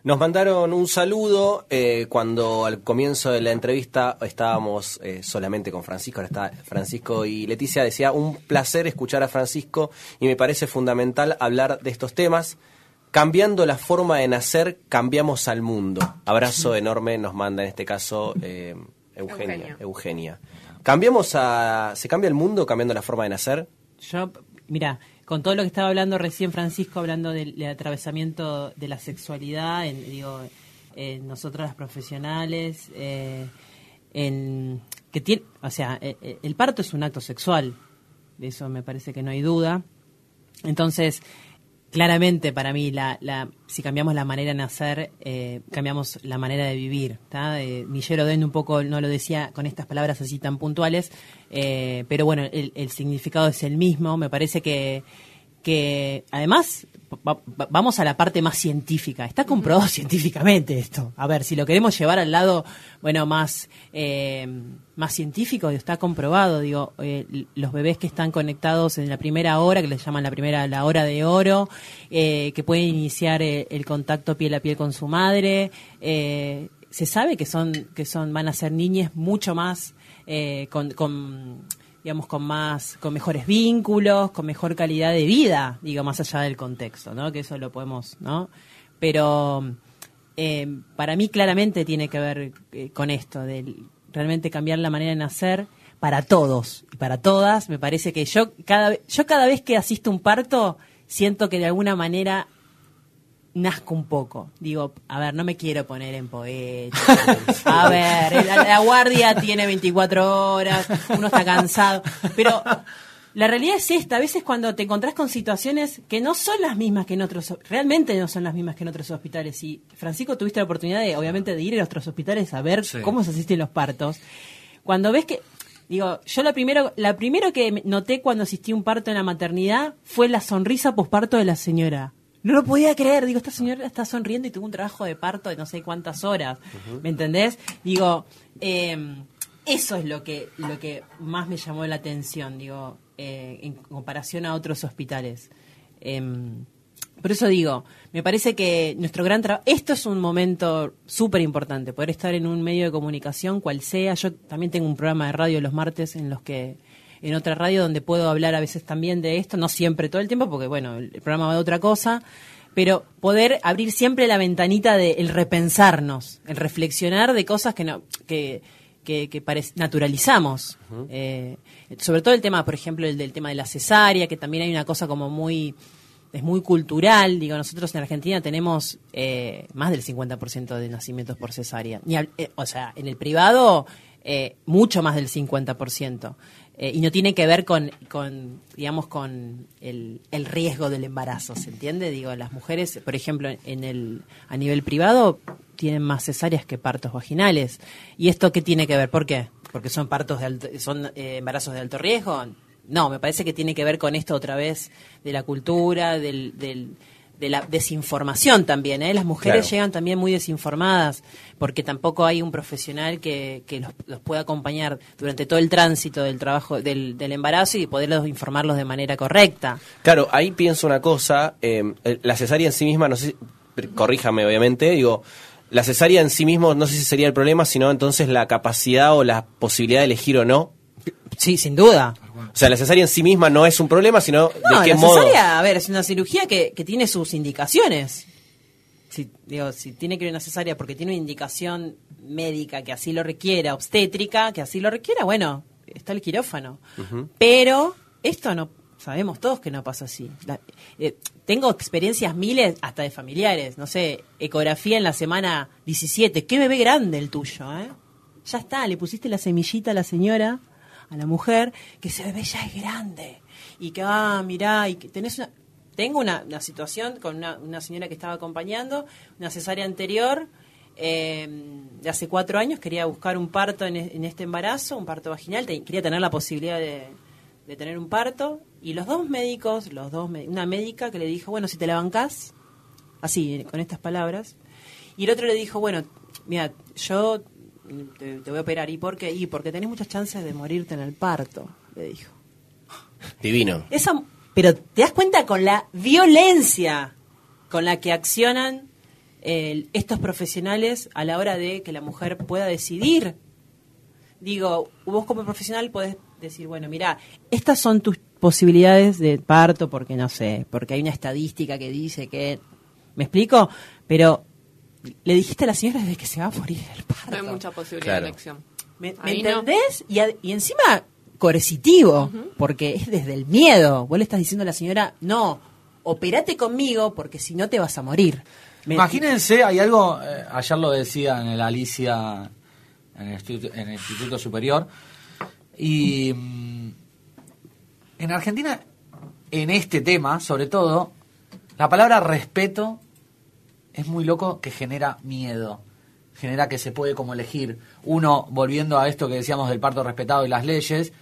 Nos mandaron un saludo eh, cuando al comienzo de la entrevista estábamos eh, solamente con Francisco, ahora está Francisco y Leticia. Decía, un placer escuchar a Francisco y me parece fundamental hablar de estos temas. Cambiando la forma de nacer, cambiamos al mundo. Abrazo enorme nos manda en este caso eh, Eugenia. Eugenio. Eugenia. ¿Cambiamos a, ¿Se cambia el mundo cambiando la forma de nacer? Yo, mira, con todo lo que estaba hablando recién Francisco, hablando del, del atravesamiento de la sexualidad, en, digo, en nosotros las profesionales, eh, en que tiene, o sea, eh, eh, el parto es un acto sexual, de eso me parece que no hay duda. Entonces, claramente para mí, la, la, si cambiamos la manera de nacer, eh, cambiamos la manera de vivir. Eh, Michel Oden un poco no lo decía con estas palabras así tan puntuales, eh, pero bueno, el, el significado es el mismo. Me parece que, que además va- va- vamos a la parte más científica. Está comprobado científicamente esto. A ver, si lo queremos llevar al lado, bueno, más, eh, más científico, está comprobado. Digo, eh, los bebés que están conectados en la primera hora, que les llaman la primera, la hora de oro, eh, que pueden iniciar eh, el contacto piel a piel con su madre, eh, se sabe que son, que son, van a ser niñas mucho más con, con digamos, con más, con mejores vínculos, con mejor calidad de vida, digo, más allá del contexto, ¿no? Que eso lo podemos, ¿no? Pero eh, para mí claramente tiene que ver eh, con esto, de realmente cambiar la manera de nacer para todos y para todas. Me parece que yo cada, yo cada vez que asisto un parto, siento que de alguna manera nazco un poco. Digo, a ver, no me quiero poner en poeta. A ver, la, la guardia tiene 24 horas, uno está cansado. Pero la realidad es esta, a veces cuando te encontrás con situaciones que no son las mismas que en otros, realmente no son las mismas que en otros hospitales. Y Francisco, tuviste la oportunidad de, obviamente, de ir a otros hospitales a ver Sí. cómo se asisten los partos. Cuando ves que, digo, yo la primero, la primero que noté cuando asistí a un parto en la maternidad fue la sonrisa posparto de la señora. No lo podía creer, digo, esta señora está sonriendo y tuvo un trabajo de parto de no sé cuántas horas, ¿me entendés? Digo, eh, eso es lo que, lo que más me llamó la atención, digo, eh, en comparación a otros hospitales. Em, Por eso digo, me parece que nuestro gran trabajo, esto es un momento súper importante, poder estar en un medio de comunicación, cual sea. Yo también tengo un programa de radio los martes en los que, en otra radio donde puedo hablar a veces también de esto, no siempre todo el tiempo, porque bueno, el programa va de otra cosa, pero poder abrir siempre la ventanita del repensarnos, el reflexionar de cosas que no, que, que, que naturalizamos. Eh, sobre todo el tema, por ejemplo, el del tema de la cesárea, que también hay una cosa como muy es muy cultural. Digo, nosotros en Argentina tenemos eh, más del 50% de nacimientos por cesárea. Ni eh, o sea, en el privado, eh, mucho más del 50%. Eh, y no tiene que ver con, con digamos, con el, el riesgo del embarazo, ¿se entiende? Digo, las mujeres, por ejemplo, en el, a nivel privado, tienen más cesáreas que partos vaginales. ¿Y esto qué tiene que ver? ¿Por qué? ¿Porque son partos de alto- son eh, embarazos de alto riesgo? No, me parece que tiene que ver con esto otra vez de la cultura, del, del- de la desinformación también. ¿eh? Las mujeres Claro. llegan también muy desinformadas porque tampoco hay un profesional que, que los, los pueda acompañar durante todo el tránsito del trabajo del, del embarazo y poderlos informarlos de manera correcta. Claro, ahí pienso una cosa, eh, la cesárea en sí misma, no sé, corríjame obviamente, digo, la cesárea en sí mismo no sé si sería el problema, sino entonces la capacidad o la posibilidad de elegir o no. Sí, sin duda. O sea, la cesárea en sí misma no es un problema, sino No, de qué la modo. cesárea, a ver, es una cirugía que, que tiene sus indicaciones. Si, digo, si tiene que ir una cesárea porque tiene una indicación médica que así lo requiera, obstétrica que así lo requiera, bueno, está el quirófano. Pero esto no, sabemos todos que no pasa así. La- eh, tengo experiencias miles hasta de familiares, no sé, ecografía en la semana 17, qué bebé grande el tuyo, ¿eh? Ya está, le pusiste la semillita a la señora, a la mujer, que ese bebé ya es grande. Y que, ah, mirá, y que tenés una... Tengo una, situación con una, una señora que estaba acompañando, una cesárea anterior, eh, de hace cuatro años, quería buscar un parto en, e- este embarazo, un parto vaginal, quería tener la posibilidad de, tener un parto, y los dos médicos, los dos una médica que le dijo, bueno, si te la bancás, así, con estas palabras, y el otro le dijo, bueno, mira, yo te, te voy a operar, ¿y por qué? Y porque tenés muchas chances de morirte en el parto, le dijo. Divino. Esa, pero te das cuenta con la violencia con la que accionan eh, estos profesionales a la hora de que la mujer pueda decidir. Digo, vos como profesional podés decir, bueno, mira, estas son tus posibilidades de parto porque no sé, porque hay una estadística que dice que... ¿Me explico? Pero le dijiste a la señora desde que se va a morir el parto. No hay mucha posibilidad Claro. de elección. ¿Me, me no. entendés? Y, a- y encima coercitivo, porque es desde el miedo. Vos le estás diciendo a la señora, no, operate conmigo porque si no te vas a morir. Me- Imagínense, hay algo, eh, ayer lo decía en el Alicia, en el Instituto, en el Instituto Superior, y mm, en Argentina, en este tema, sobre todo, la palabra respeto es muy loco que genera miedo, genera que se puede como elegir. Uno, volviendo a esto que decíamos del parto respetado y las leyes,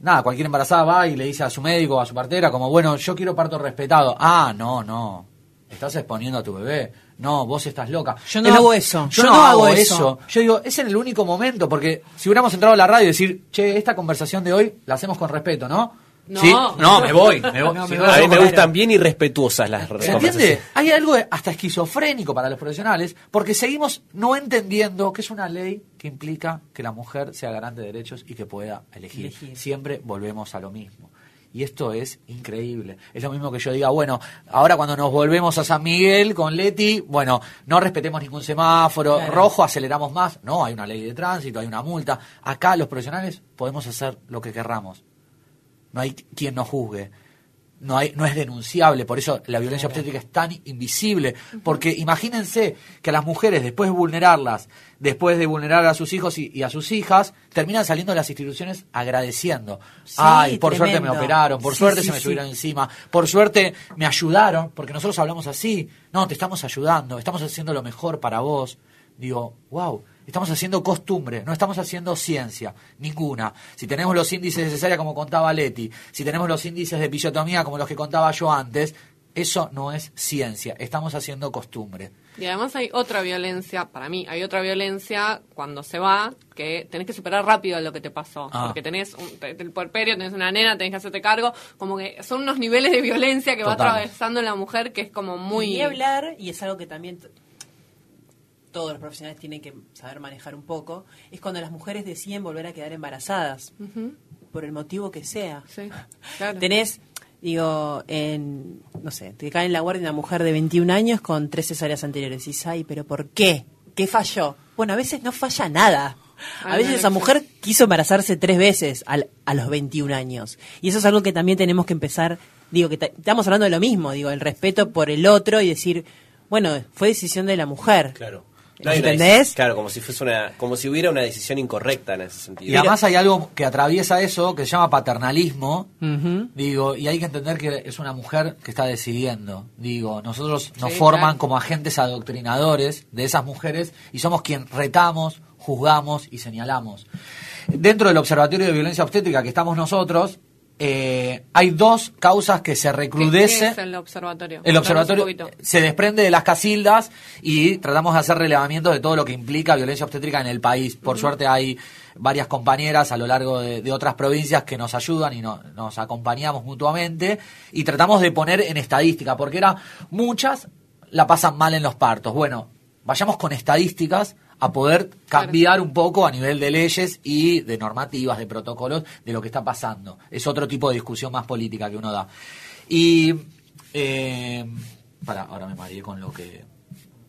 nada, cualquier embarazada va y le dice a su médico o a su partera como, bueno, yo quiero parto respetado. Ah, no, no. Estás exponiendo a tu bebé. No, vos estás loca. Yo no Es hago eso. Yo, Yo no, no hago hago eso. eso. Yo digo, es en el único momento, porque si hubiéramos entrado a la radio y decir, che, esta conversación de hoy la hacemos con respeto, ¿no? No. ¿Sí? No, me voy. Me voy. No, me A mí me gustan bien irrespetuosas las ¿Se entiende? Hay algo hasta esquizofrénico para los profesionales porque seguimos no entendiendo que es una ley que implica que la mujer sea garante de derechos y que pueda elegir. Elegir. Siempre volvemos a lo mismo. Y esto es increíble. Es lo mismo que yo diga, bueno, ahora cuando nos volvemos a San Miguel con Leti, bueno, no respetemos ningún semáforo Claro. rojo, aceleramos más. No, hay una ley de tránsito, hay una multa. Acá los profesionales podemos hacer lo que querramos. No hay quien nos juzgue. No, hay, no es denunciable, por eso la violencia obstétrica es tan invisible. Porque imagínense que a las mujeres, después de vulnerarlas, después de vulnerar a sus hijos y, y a sus hijas, terminan saliendo de las instituciones agradeciendo. Sí, Ay, por suerte me operaron, por Sí, suerte sí, se me subieron encima, por suerte me ayudaron, porque nosotros hablamos así. No, te estamos ayudando, estamos haciendo lo mejor para vos. Digo, wow, estamos haciendo costumbre, no estamos haciendo ciencia, ninguna. Si tenemos los índices de cesárea como contaba Leti, si tenemos los índices de episiotomía como los que contaba yo antes, Eso no es ciencia, estamos haciendo costumbre. Y además hay otra violencia, para mí, hay otra violencia cuando se va, que tenés que superar rápido lo que te pasó. Ah. Porque tenés un, te- el puerperio, tenés una nena, tenés que hacerte cargo. Como que son unos niveles de violencia que va atravesando la mujer que es como muy... Ni hablar, y es algo que también todos los profesionales tienen que saber manejar un poco, es cuando las mujeres deciden volver a quedar embarazadas, por el motivo que sea. sí, <laughs> claro. Tenés, digo, en, no sé, te cae en la guardia una mujer de 21 años con tres cesáreas anteriores. Y dices, ay, pero ¿por qué? ¿Qué falló? Bueno, a veces no falla nada. A veces esa mujer quiso embarazarse tres veces al- a los 21 años. Y eso es algo que también tenemos que empezar, digo, que ta- estamos hablando de lo mismo, digo, el respeto por el otro y decir, bueno, fue decisión de la mujer. Claro. ¿Me hay una entendés? Claro, como si fuese una, como si hubiera una decisión incorrecta en ese sentido. Y además hay algo que atraviesa eso que se llama paternalismo. Digo, y hay que entender que es una mujer que está decidiendo. Digo, nosotros nos Sí, forman claro. como agentes adoctrinadores de esas mujeres y somos quien retamos, juzgamos y señalamos. Dentro del Observatorio de Violencia Obstétrica que estamos nosotros, eh, hay dos causas que se ¿Qué- recrudece. qué es el observatorio? El observatorio se desprende de las casildas y tratamos de hacer relevamiento de todo lo que implica violencia obstétrica en el país. Por suerte hay varias compañeras a lo largo de, de otras provincias que nos ayudan y no- nos acompañamos mutuamente y tratamos de poner en estadística, porque era muchas la pasan mal en los partos. Bueno, vayamos con estadísticas a poder cambiar un poco a nivel de leyes y de normativas, de protocolos, de lo que está pasando. Es otro tipo de discusión más política que uno da. Y... Eh, para, ahora me mareé con lo que...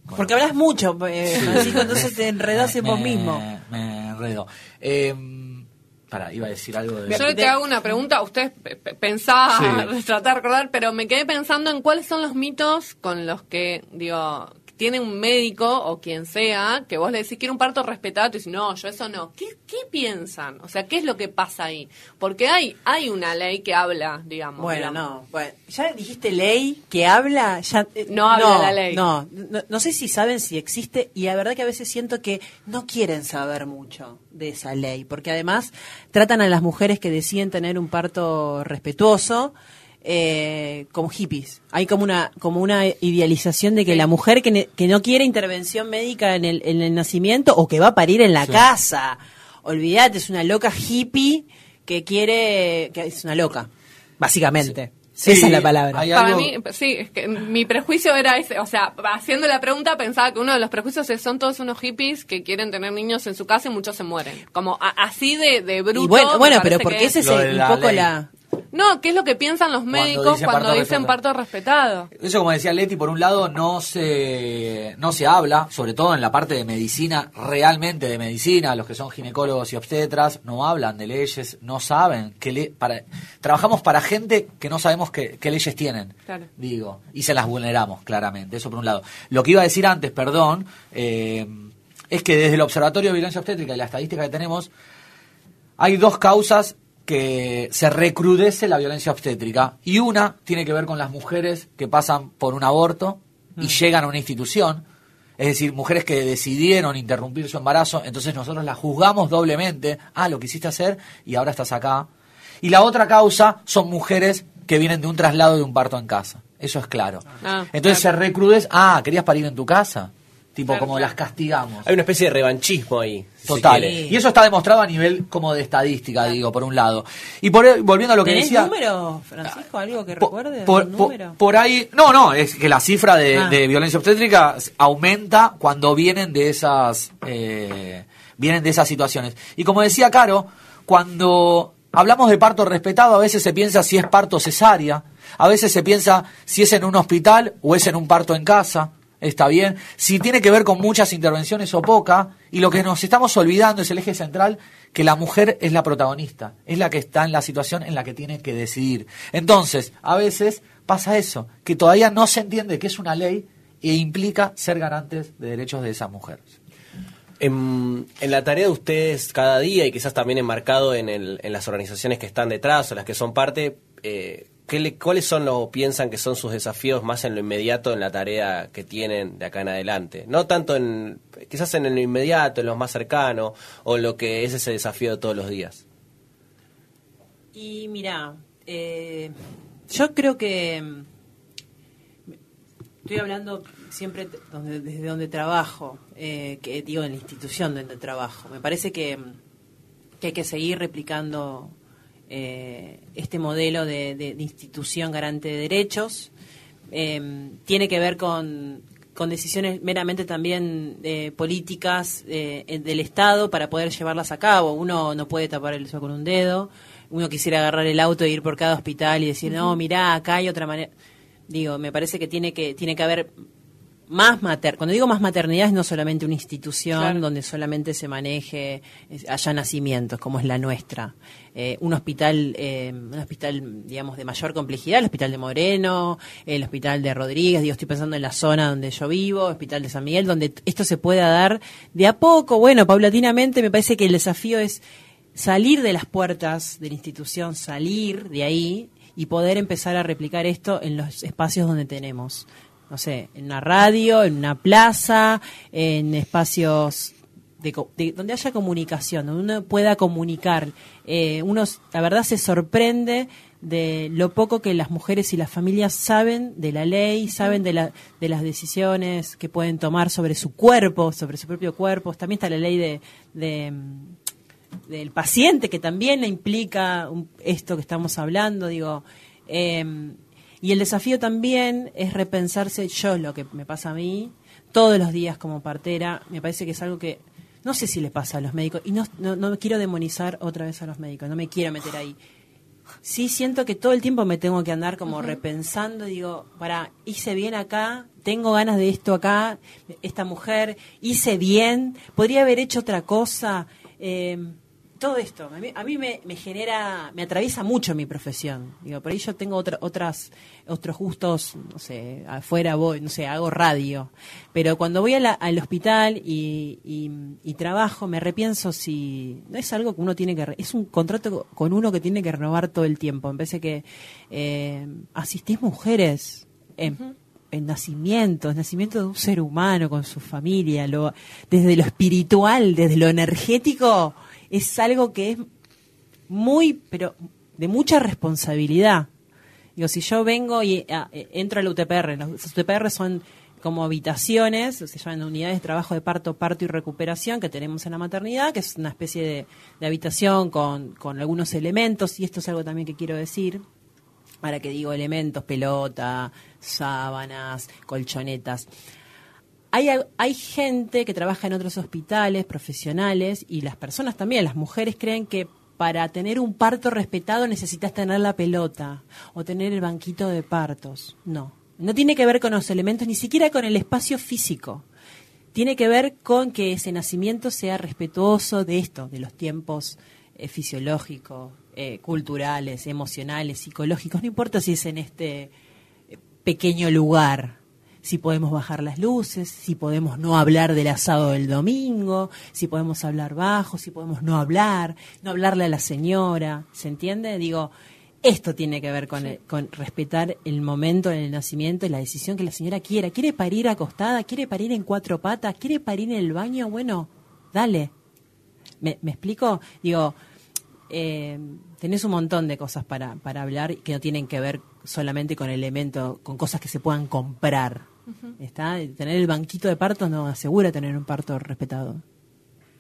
con Porque lo que- hablas mucho, eh, Francisco, <laughs> entonces te enredás en vos mismo. Me enredo. Eh, para, iba a decir algo de... Yo te hago una pregunta, usted pe- pe- pensaba, <laughs> tratar de recordar, pero me quedé pensando en cuáles son los mitos con los que, digo, tiene un médico o quien sea, que vos le decís quiero un parto respetado, y dices, no, yo eso no. ¿Qué, ¿Qué piensan? O sea, ¿qué es lo que pasa ahí? Porque hay, hay una ley que habla, digamos. Bueno, digamos. no. Bueno, ya dijiste ley que habla. Ya, eh, No habla la ley. No, no, no sé si saben si existe y la verdad que a veces siento que no quieren saber mucho de esa ley, porque además tratan a las mujeres que deciden tener un parto respetuoso eh, como hippies. Hay como una como una idealización de que la mujer que, ne- que no quiere intervención médica en el, en el nacimiento o que va a parir en la casa. Olvídate, es una loca hippie que quiere que es una loca, básicamente. Sí, Esa es la palabra. hay Para algo- mí, sí, es que mi prejuicio era ese, o sea, haciendo la pregunta pensaba que uno de los prejuicios es son todos unos hippies que quieren tener niños en su casa y muchos se mueren. Como a- así de, de bruto. Y bueno, pero porque que ese es. el- un poco ley. la... No, ¿qué es lo que piensan los médicos dicen cuando parto dicen parto respetado? Eso como decía Leti, por un lado no se, no se habla, sobre todo en la parte de medicina, realmente de medicina, los que son ginecólogos y obstetras, no hablan de leyes, no saben que le, para, trabajamos para gente que no sabemos qué, qué leyes tienen, Claro. digo, y se las vulneramos claramente, eso por un lado. Lo que iba a decir antes, perdón, eh, es que desde el Observatorio de Violencia Obstétrica y la estadística que tenemos, hay dos causas que se recrudece la violencia obstétrica y una tiene que ver con las mujeres que pasan por un aborto y llegan a una institución, es decir, mujeres que decidieron interrumpir su embarazo, entonces nosotros las juzgamos doblemente, ah, lo quisiste hacer y ahora estás acá. Y la otra causa son mujeres que vienen de un traslado de un parto en casa, eso es claro. Ah, entonces claro. se recrudece, ah, querías parir en tu casa, tipo Claro, como claro. las castigamos. Hay una especie de revanchismo ahí. Total. Y eso está demostrado a nivel como de estadística, digo, por un lado. Y por, volviendo a lo que ¿Tenés decía... número, Francisco? ¿Algo que recuerdes? Por, ¿Un po- número? por ahí... No, no, es que la cifra de, Ah. de violencia obstétrica aumenta cuando vienen de esas... eh, vienen de esas situaciones. Y como decía Caro, cuando hablamos de parto respetado, a veces se piensa si es parto cesárea, a veces se piensa si es en un hospital o es en un parto en casa. Está bien. Si tiene que ver con muchas intervenciones o poca, y lo que nos estamos olvidando es el eje central, que la mujer es la protagonista, es la que está en la situación en la que tiene que decidir. Entonces, a veces pasa eso, que todavía no se entiende que es una ley e implica ser garantes de derechos de esas mujeres. En, la tarea de ustedes cada día y quizás también enmarcado en, el, en las organizaciones que están detrás o las que son parte, eh, ¿qué le- ¿cuáles son los piensan que son sus desafíos más en lo inmediato en la tarea que tienen de acá en adelante? No tanto en, quizás en lo inmediato, en lo más cercano o lo que es ese desafío de todos los días. Y mira, eh, yo creo que mm, Estoy hablando siempre desde donde trabajo, eh, que digo en la institución donde trabajo. Me parece que, que hay que seguir replicando eh, este modelo de, de- de institución garante de derechos. Eh, tiene que ver con, con decisiones meramente también eh, políticas eh, del Estado para poder llevarlas a cabo. Uno no puede tapar el sol con un dedo. Uno quisiera agarrar el auto e ir por cada hospital y decir, no, mirá, acá hay otra manera. Digo, me parece que tiene que, tiene que haber más mater cuando digo más maternidad es no solamente una institución Claro. donde solamente se maneje haya nacimientos como es la nuestra. Eh, un hospital eh, un hospital digamos de mayor complejidad el hospital de Moreno el hospital de Rodríguez digo estoy pensando en la zona donde yo vivo el hospital de San Miguel donde esto se pueda dar de a poco. Bueno paulatinamente me parece que el desafío es salir de las puertas de la institución salir de ahí y poder empezar a replicar esto en los espacios donde tenemos no sé, en una radio, en una plaza, en espacios de, de- donde haya comunicación, donde uno pueda comunicar. Eh, uno, la verdad, se sorprende de lo poco que las mujeres y las familias saben de la ley, saben de, la, de las decisiones que pueden tomar sobre su cuerpo, sobre su propio cuerpo. También está la ley de, de, del paciente, que también le implica esto que estamos hablando, digo. em, y el desafío también es repensarse yo lo que me pasa a mí todos los días como partera. Me parece que es algo que no sé si le pasa a los médicos. Y no, no, no quiero demonizar otra vez a los médicos, no me quiero meter ahí. Sí siento que todo el tiempo me tengo que andar como repensando, digo, para, hice bien acá, tengo ganas de esto acá, esta mujer, hice bien, podría haber hecho otra cosa. eh, todo esto, a mí, a mí me, me genera, me atraviesa mucho mi profesión. Digo, por ahí yo tengo otra- otras, otros gustos, no sé, afuera voy, no sé, hago radio. Pero cuando voy a la- al hospital y, y- y trabajo, me repienso si no es algo que uno tiene que, es un contrato con uno que tiene que renovar todo el tiempo. En vez de que eh, asistís mujeres en, en nacimiento, el nacimiento de un ser humano con su familia, lo, desde lo espiritual, desde lo energético, es algo que es muy, pero de mucha responsabilidad. Digo, si yo vengo y ah, eh, entro al UTPR, los UTPR son como habitaciones, se llaman unidades de trabajo de parto, parto y recuperación que tenemos en la maternidad, que es una especie de, de habitación con, con algunos elementos, y esto es algo también que quiero decir, ahora que digo elementos, pelota, sábanas, colchonetas. Hay, hay gente que trabaja en otros hospitales profesionales y las personas también, las mujeres creen que para tener un parto respetado necesitas tener la pelota o tener el banquito de partos. No, no tiene que ver con los elementos, ni siquiera con el espacio físico. Tiene que ver con que ese nacimiento sea respetuoso de esto, de los tiempos eh, fisiológicos, eh, culturales, emocionales, psicológicos. No importa si es en este eh, pequeño lugar si podemos bajar las luces, si podemos no hablar del asado del domingo, si podemos hablar bajo, si podemos no hablar, no hablarle a la señora, ¿se entiende? Digo, esto tiene que ver con, el- con respetar el momento en el nacimiento y la decisión que la señora quiera. ¿Quiere parir acostada? ¿Quiere parir en cuatro patas? ¿Quiere parir en el baño? Bueno, dale. ¿Me, me explico? Digo, eh, tenés un montón de cosas para, para hablar que no tienen que ver solamente con elementos, con cosas que se puedan comprar. ¿Está? Tener el banquito de parto no asegura tener un parto respetado.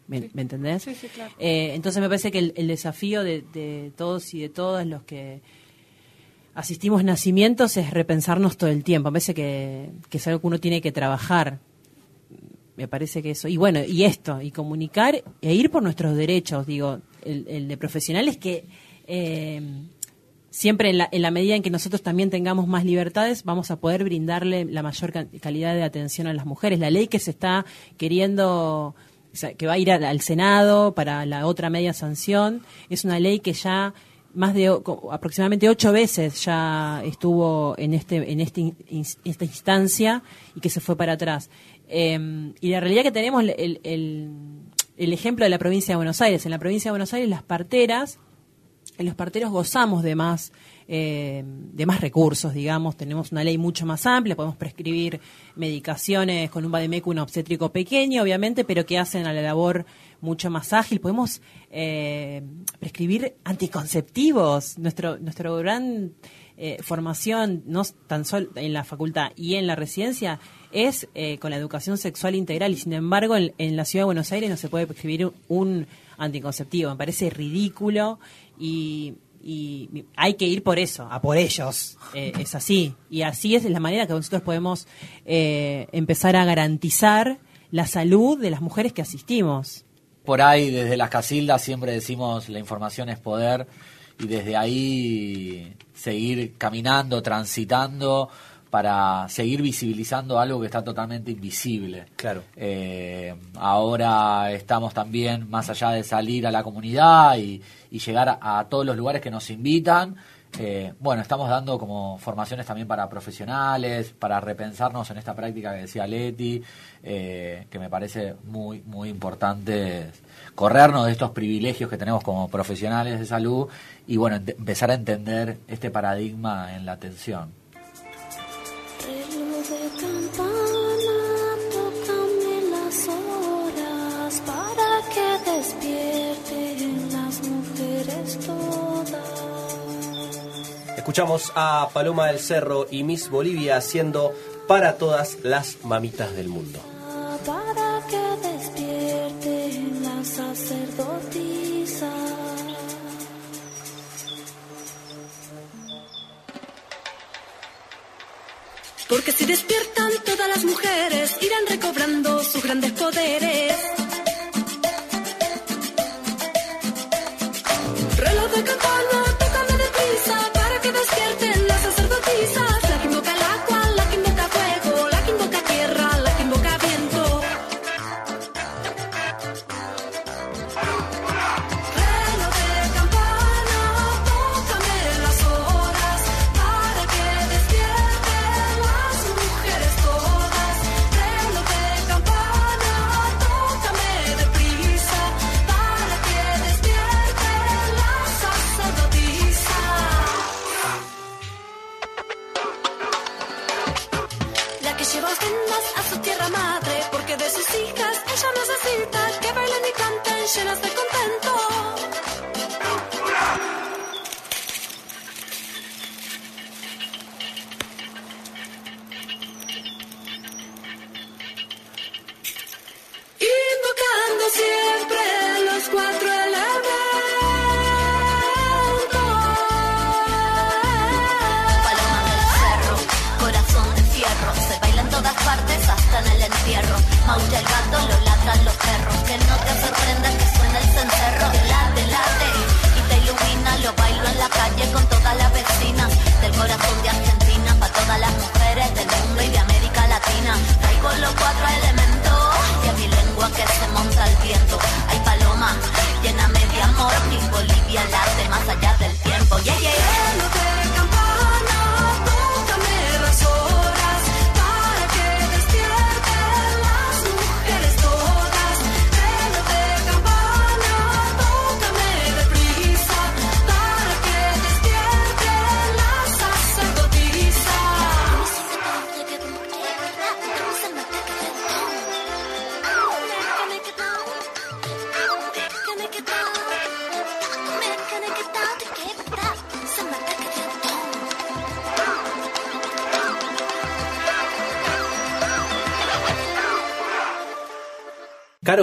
¿Me, me entendés? Sí, sí, claro. Eh, entonces me parece que el, el desafío de, de todos y de todas los que asistimos nacimientos es repensarnos todo el tiempo. Me parece que, que es algo que uno tiene que trabajar me parece que eso. Y bueno, y esto, y comunicar e ir por nuestros derechos, digo, el, el de profesionales que eh, siempre en la, en la medida en que nosotros también tengamos más libertades, vamos a poder brindarle la mayor ca- calidad de atención a las mujeres. La ley que se está queriendo, o sea, que va a ir al, Senado para la otra media sanción, es una ley que ya más de aproximadamente ocho veces ya estuvo en este en este esta instancia y que se fue para atrás Eh, y la realidad que tenemos el, el, el ejemplo de la provincia de Buenos Aires en la provincia de Buenos Aires las parteras en los parteros gozamos de más eh, de más recursos, digamos. Tenemos una ley mucho más amplia, podemos prescribir medicaciones con un vademecum obstétrico pequeño, obviamente, pero que hacen a la labor mucho más ágil. Podemos eh, prescribir anticonceptivos. Nuestro, nuestro gran eh, formación, no tan solo en la facultad y en la residencia, es eh, con la educación sexual integral. Y sin embargo, en, en la ciudad de Buenos Aires no se puede prescribir un, anticonceptivo. Me parece ridículo y, y hay que ir por eso, a por ellos. Eh, es así. Y así es la manera que nosotros podemos eh, empezar a garantizar la salud de las mujeres que asistimos. Por ahí, desde las casildas, siempre decimos la información es poder y desde ahí seguir caminando, transitando para seguir visibilizando algo que está totalmente invisible. Claro. Eh, ahora estamos también más allá de salir a la comunidad y, y llegar a, a todos los lugares que nos invitan. eh, bueno, estamos dando como formaciones también para profesionales, para repensarnos en esta práctica que decía Leti, eh, que me parece muy, muy importante corrernos de estos privilegios que tenemos como profesionales de salud y bueno, empezar a entender este paradigma en la atención. Despierten las mujeres todas. Escuchamos a Paloma del Cerro y Miss Bolivia haciendo para todas las mamitas del mundo. Para que despierten las sacerdotisas. Porque si despiertan todas las mujeres, irán recobrando sus grandes poderes. like a gun.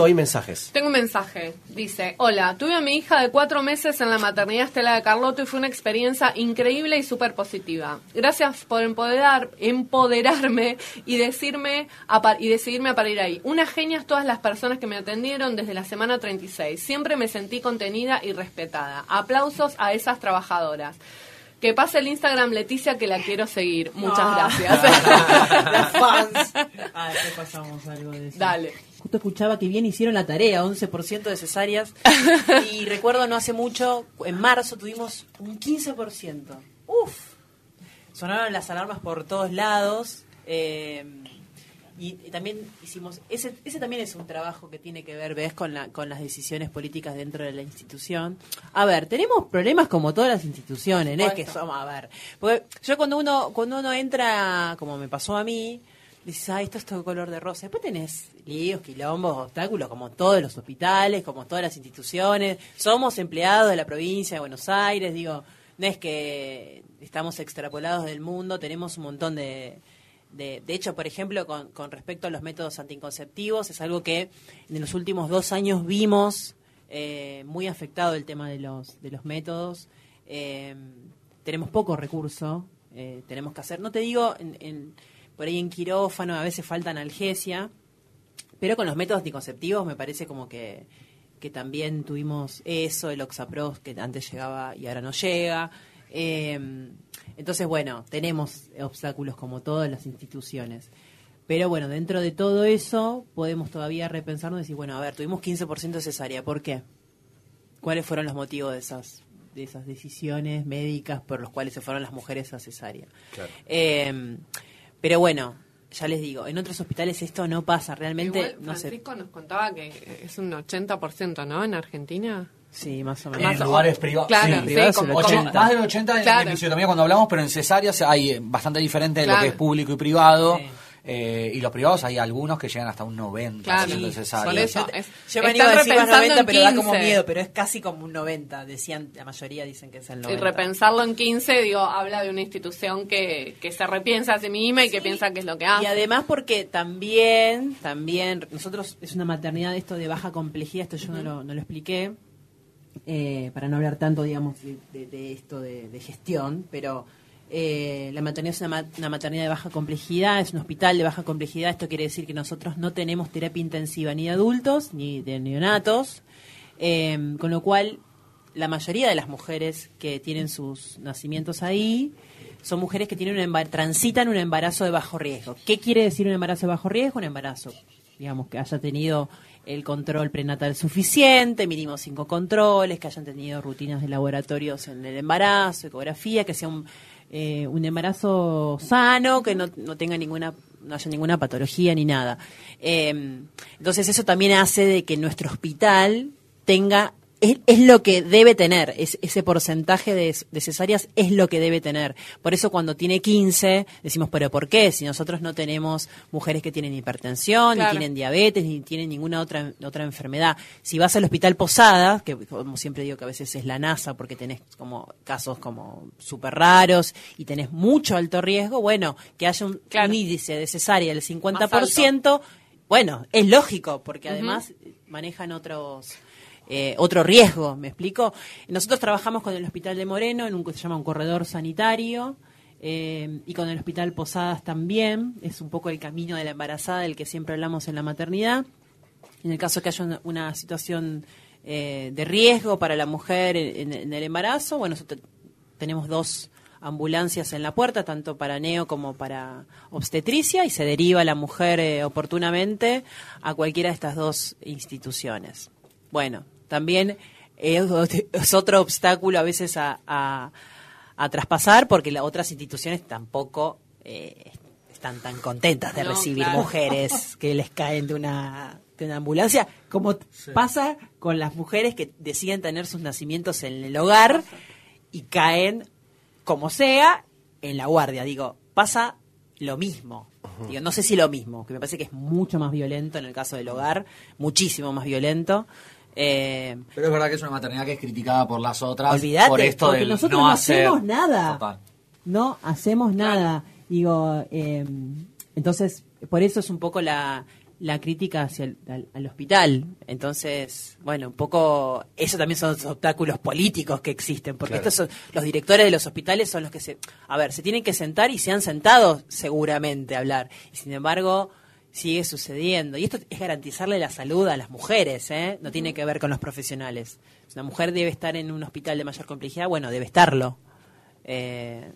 Hay mensajes. Tengo un mensaje. Dice, hola, tuve a mi hija de cuatro meses en la maternidad Estela de Carlotto y fue una experiencia increíble y súper positiva. Gracias por empoderar, empoderarme y decirme a par- y decidirme a parir ahí. Unas genias todas las personas que me atendieron desde la semana 36. Siempre me sentí contenida y respetada. Aplausos a esas trabajadoras. Que pase el Instagram Leticia que la quiero seguir. Muchas Ah. gracias. <laughs> Las fans. <laughs> Ah, después pasamos algo de eso. Dale. Justo escuchaba que bien hicieron la tarea, 11% de cesáreas. <laughs> y recuerdo no hace mucho, en marzo tuvimos un 15%. Uf. Sonaron las alarmas por todos lados. eh, Y también hicimos, ese, ese también es un trabajo que tiene que ver, ¿ves? Con, la, con las decisiones políticas dentro de la institución. A ver, tenemos problemas como todas las instituciones, no es que somos, a ver. Porque yo cuando uno, cuando uno entra, como me pasó a mí, dices, ay, esto es todo color de rosa. Después tenés líos, quilombos, obstáculos, como todos los hospitales, como todas las instituciones. Somos empleados de la provincia de Buenos Aires, digo, no es que estamos extrapolados del mundo, tenemos un montón de... De, de hecho, por ejemplo, con, respecto a los métodos anticonceptivos, es algo que en los últimos dos años vimos eh, muy afectado el tema de los, de los métodos. Eh, tenemos poco recurso, eh, tenemos que hacer, no te digo, en- por ahí en quirófano a veces falta analgesia, pero con los métodos anticonceptivos me parece como que, que también tuvimos eso, el Oxapros que antes llegaba y ahora no llega. Eh, entonces, bueno, tenemos obstáculos como todas las instituciones. Pero bueno, dentro de todo eso podemos todavía repensarnos y decir, bueno, a ver, tuvimos 15% de cesárea, ¿por qué? ¿Cuáles fueron los motivos de esas de esas decisiones médicas por los cuales se fueron las mujeres a cesárea? Eh, pero bueno, ya les digo, en otros hospitales esto no pasa, realmente Igual no sé. Francisco nos contaba que es un 80%, ¿no? En Argentina. Sí, más o En menos. O- lugares privados. Claro, sí. sí, privados como- el como- 80, más del 80 en- Claro. en episiotomía cuando hablamos, pero en cesáreas hay eh, bastante diferente de lo que es público y privado. Sí. Eh, y los privados hay algunos que llegan hasta un 90% Claro, por eso. es- Yo me animo a decir más repensando 90, en pero da como 15. miedo, pero es casi como un 90, decían, la mayoría dicen que es el Y 90. repensarlo en 15, digo, habla de una institución que, que se repiensa a sí misma y que piensa que es lo que hace. Y además porque también, también, nosotros es una maternidad esto de baja complejidad, esto yo no, lo, no lo expliqué, eh, para no hablar tanto, digamos, de, de- de esto de, de gestión, pero eh, la maternidad es una, ma- una maternidad de baja complejidad, es un hospital de baja complejidad, esto quiere decir que nosotros no tenemos terapia intensiva ni de adultos ni de neonatos, eh, con lo cual la mayoría de las mujeres que tienen sus nacimientos ahí son mujeres que tienen un transitan un embarazo de bajo riesgo. ¿Qué quiere decir un embarazo de bajo riesgo? Un embarazo, digamos, que haya tenido el control prenatal suficiente, mínimo cinco controles, que hayan tenido rutinas de laboratorios en el embarazo, ecografía, que sea un, eh, un embarazo sano, que no, no tenga ninguna no haya ninguna patología ni nada. Eh, entonces eso también hace de que nuestro hospital tenga es, es lo que debe tener, es, ese porcentaje de, de cesáreas es lo que debe tener. Por eso cuando tiene 15 decimos, pero ¿por qué? Si nosotros no tenemos mujeres que tienen hipertensión, Claro. ni tienen diabetes, ni tienen ninguna otra, otra enfermedad. Si vas al hospital Posada, que como siempre digo que a veces es la NASA porque tenés como casos como súper raros y tenés mucho alto riesgo, bueno, que haya un, Claro. un índice de cesárea del 50%, bueno, es lógico, porque además manejan otros eh, otro riesgo, ¿me explico? Nosotros trabajamos con el Hospital de Moreno en un que se llama un corredor sanitario eh, y con el Hospital Posadas también, es un poco el camino de la embarazada del que siempre hablamos en la maternidad. En el caso que haya una, situación eh, de riesgo para la mujer en, el embarazo, bueno, tenemos dos ambulancias en la puerta, tanto para neo como para obstetricia, y se deriva la mujer eh, oportunamente a cualquiera de estas dos instituciones. Bueno, también <laughs> es, otro obstáculo a veces a, a- a traspasar porque las otras instituciones tampoco eh, están tan contentas de No, recibir claro. mujeres <laughs> que les caen de una, de una ambulancia, como pasa con las mujeres que deciden tener sus nacimientos en el hogar y caen como sea en la guardia. Digo, pasa lo mismo. Digo, no sé si lo mismo, que me parece que es mucho más violento en el caso del hogar, muchísimo más violento. Eh, Pero es verdad que es una maternidad que es criticada por las otras. Olvídate, por esto del nosotros no no hacer. hacemos nada. Total. no hacemos nada. Digo, eh, entonces, por eso es un poco la, la crítica hacia el al, al hospital. Entonces, bueno, un poco, eso también son los obstáculos políticos que existen, porque estos son, los directores de los hospitales son los que se, a ver, se tienen que sentar y se han sentado seguramente a hablar. Y sin embargo, sigue sucediendo. Y esto es garantizarle la salud a las mujeres, ¿eh? No tiene que ver con los profesionales. Si una mujer debe estar en un hospital de mayor complejidad, bueno, debe estarlo. Eh,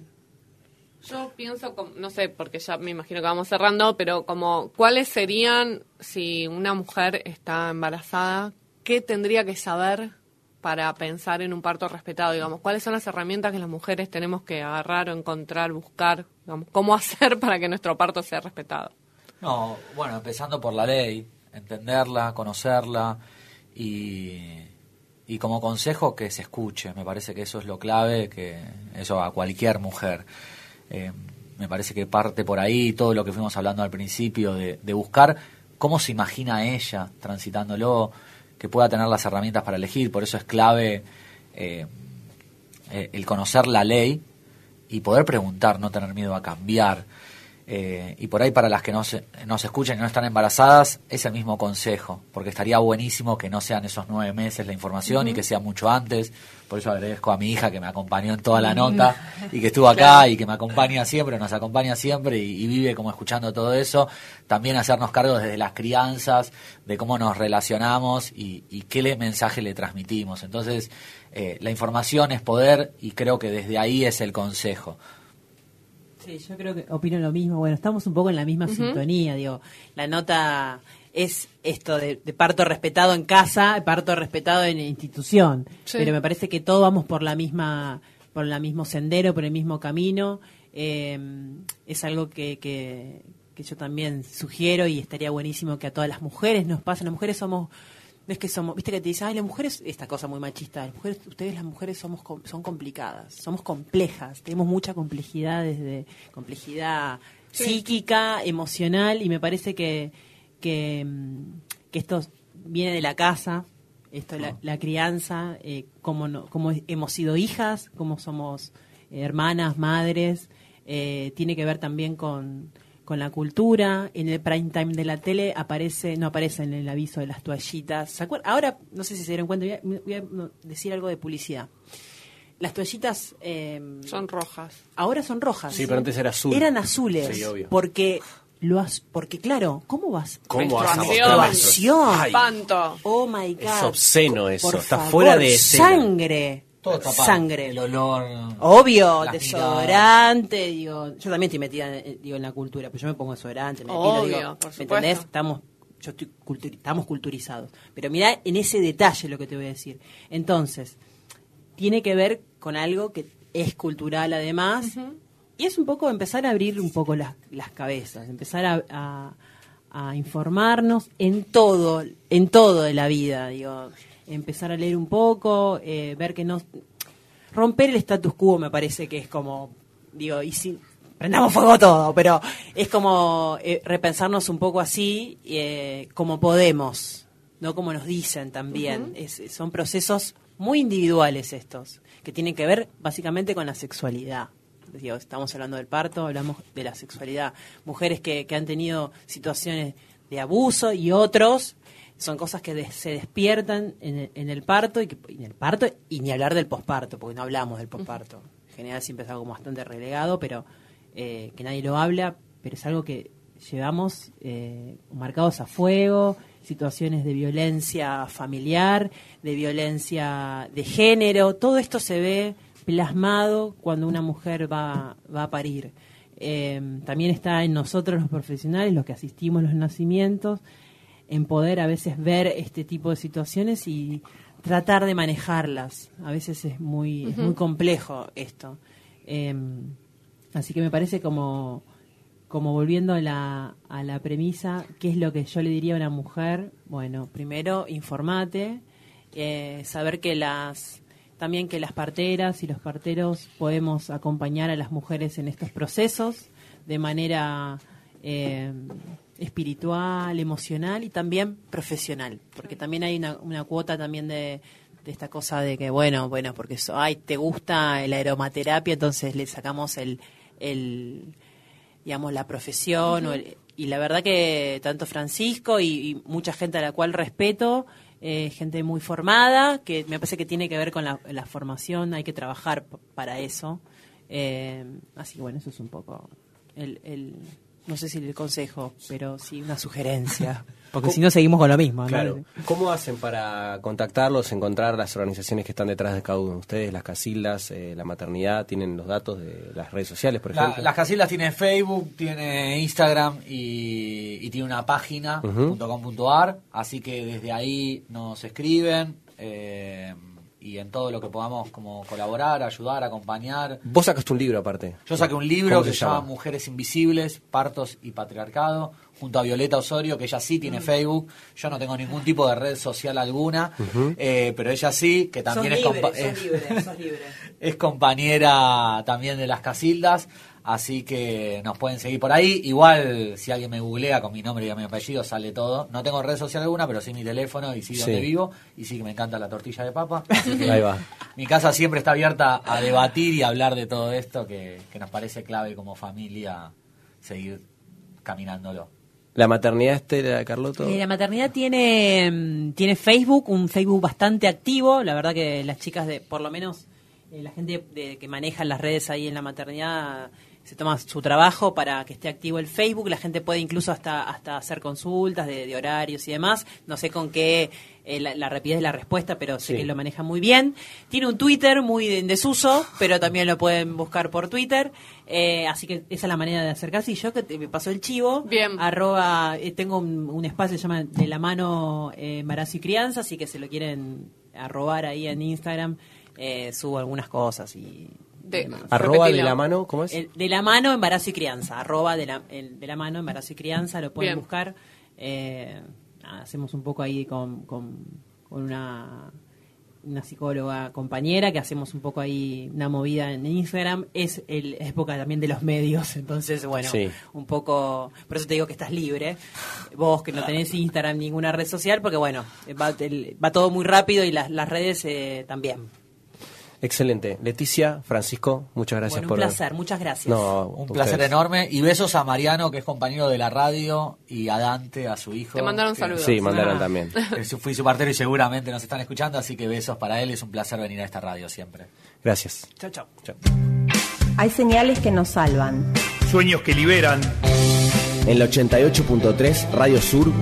Yo pienso, no sé, porque ya me imagino que vamos cerrando, pero como, ¿cuáles serían, si una mujer está embarazada, qué tendría que saber para pensar en un parto respetado? Digamos, ¿cuáles son las herramientas que las mujeres tenemos que agarrar o encontrar, buscar? Digamos, ¿Cómo <laughs> hacer para que nuestro parto sea respetado? No, bueno, empezando por la ley, entenderla, conocerla y, y como consejo que se escuche. Me parece que eso es lo clave, que eso a cualquier mujer. Eh, me parece que parte por ahí todo lo que fuimos hablando al principio de, buscar cómo se imagina ella transitándolo, que pueda tener las herramientas para elegir. Por eso es clave eh, eh, el conocer la ley y poder preguntar, no tener miedo a cambiar. Eh, y por ahí para las que no se, no se escuchan y no están embarazadas, es el mismo consejo, porque estaría buenísimo que no sean esos nueve meses la información y que sea mucho antes. Por eso agradezco a mi hija que me acompañó en toda la nota y que estuvo acá y que me acompaña siempre, nos acompaña siempre y, y vive como escuchando todo eso. También hacernos cargo desde las crianzas, de cómo nos relacionamos y, y qué le, mensaje le transmitimos. Entonces, eh, la información es poder y creo que desde ahí es el consejo. Sí, yo creo que opino lo mismo. Bueno, estamos un poco en la misma sintonía, digo. La nota es esto de, de parto respetado en casa, parto respetado en institución. Sí. Pero me parece que todos vamos por la misma, por el mismo sendero, por el mismo camino. Eh, es algo que, que, que yo también sugiero y estaría buenísimo que a todas las mujeres nos pase. Las mujeres somos no es que somos, viste que te dicen, ay, las mujeres, esta cosa muy machista, las mujeres, ustedes las mujeres somos son complicadas, somos complejas, tenemos mucha complejidad desde complejidad psíquica, emocional y me parece que que, que esto viene de la casa, esto la, la crianza, eh, cómo no, cómo hemos sido hijas, cómo somos hermanas, madres, eh, tiene que ver también con con la cultura, en el prime time de la tele aparece, no aparece en el aviso de las toallitas. ¿Se acuer- Ahora, no sé si se dieron cuenta, voy a, voy a, decir algo de publicidad. Las toallitas eh, Son rojas. ahora son rojas. Sí, pero antes era azul. Eran azules. Sí, obvio. Porque lo has, porque claro, ¿cómo vas? ¿Cómo vas a Espanto. Oh my God. Es obsceno eso, Por está favor, fuera de escena. Sangre. Todo tapado. Sangre. El olor. Obvio, desodorante, digo, yo también estoy metida en, digo, en la cultura, pero yo me pongo desodorante, me Obvio, digo, por ¿me supuesto. entendés? Estamos, yo estoy culturi- estamos culturizados. Pero mirá en ese detalle lo que te voy a decir. Entonces, tiene que ver con algo que es cultural además, y es un poco empezar a abrir un poco las, las cabezas, empezar a, a- a informarnos en todo, en todo de la vida, digo, empezar a leer un poco, eh, ver que no romper el status quo me parece que es como, digo, y si prendamos fuego todo, pero es como eh, repensarnos un poco así, eh, como podemos, no como nos dicen también. Es- son procesos muy individuales estos, que tienen que ver básicamente con la sexualidad. Digo, estamos hablando del parto, hablamos de la sexualidad. Mujeres que, que han tenido situaciones de abuso y otros son cosas que des- se despiertan en el, en el parto y que, en el parto y ni hablar del posparto porque no hablamos del posparto. En general siempre es algo bastante relegado pero eh, que nadie lo habla pero es algo que llevamos eh, marcados a fuego situaciones de violencia familiar de violencia de género. Todo esto se ve plasmado cuando una mujer va, va a parir. Eh, también está en nosotros los profesionales los que asistimos a los nacimientos en poder a veces ver este tipo de situaciones y tratar de manejarlas. A veces es muy, es muy complejo esto. Eh, así que me parece como, como volviendo a la, a la premisa, ¿qué es lo que yo le diría a una mujer? Bueno, primero, informate, eh, saber que las también que las parteras y los parteros podemos acompañar a las mujeres en estos procesos de manera eh, espiritual, emocional y también profesional, porque también hay una, una cuota también de, de esta cosa de que bueno, bueno, porque eso, ay, te gusta la aromaterapia, entonces le sacamos el, el digamos, la profesión o el- y la verdad que tanto Francisco y, y mucha gente a la cual respeto, eh, gente muy formada, que me parece que tiene que ver con la, la formación, hay que trabajar para eso. Eh, así que bueno, eso es un poco el, el- no sé si el consejo, pero sí una sugerencia. <laughs> Porque si no seguimos con lo mismo. ¿no? Claro. ¿Cómo hacen para contactarlos, encontrar las organizaciones que están detrás de cada uno de ustedes, las casildas, eh, la maternidad? ¿Tienen los datos de las redes sociales, por La- ejemplo? las casillas tiene Facebook, tiene Instagram y, y tiene una página Ujú. .com.ar, así que desde ahí nos escriben. eh, y en todo lo que podamos como colaborar, ayudar, acompañar. Vos sacaste un libro aparte. Yo saqué un libro ¿Cómo que se llama llama? Mujeres Invisibles, Partos y Patriarcado, junto a Violeta Osorio, que ella sí tiene Facebook. Yo no tengo ningún tipo de red social alguna, eh, pero ella sí, que también sos es, libre, compa- sos es- libre, sos libre. <laughs> es compañera también de las Casildas. Así que nos pueden seguir por ahí. Igual, si alguien me googlea con mi nombre y mi apellido, sale todo. No tengo red social alguna, pero sí mi teléfono y sí donde vivo. Y sí que me encanta la tortilla de papa. Así <laughs> que Ahí va. mi casa siempre está abierta a debatir y a hablar de todo esto que, que nos parece clave como familia seguir caminándolo. La maternidad estera de Carloto. Eh, la maternidad tiene, mm, tiene Facebook, un Facebook bastante activo. La verdad que las chicas de, por lo menos eh, la gente de- que maneja las redes ahí en la maternidad se toma su trabajo para que esté activo el Facebook. La gente puede incluso hasta hasta hacer consultas de, de horarios y demás. No sé con qué eh, la, la rapidez de la respuesta, pero sé Sí. que lo maneja muy bien. Tiene un Twitter muy en desuso, pero también lo pueden buscar por Twitter. Eh, así que esa es la manera de acercarse. Y yo que te- me pasó el chivo, Bien. arroba, eh, tengo un, un espacio que se llama De la mano eh, embarazo y crianza, así que si lo quieren arrobar ahí en Instagram, eh, subo algunas cosas y De-. Arroba de la mano, ¿cómo es? El- de la mano embarazo y crianza, arroba de la, el- de la mano embarazo y crianza, lo pueden Bien. buscar. Eh, hacemos un poco ahí con, con, con una una psicóloga compañera que hacemos un poco ahí una movida en Instagram es el época también de los medios <laughs> entonces bueno Sí. un poco por eso te digo que estás libre vos que no tenés Instagram ninguna red social porque bueno va, el- va todo muy rápido y las, las redes eh, también Excelente. Leticia, Francisco, muchas gracias bueno un por. placer muchas gracias No, Un ustedes. placer enorme. Y besos a Mariano, que es compañero de la radio, y a Dante, a su hijo. Te mandaron que- saludos. Sí, mandaron Ah. también. <laughs> Fui su partero y seguramente nos están escuchando, así que besos para él. Es un placer venir a esta radio siempre. Gracias. chao chao Chao. Hay señales que nos salvan. Sueños que liberan. En la 88.3 Radio Sur.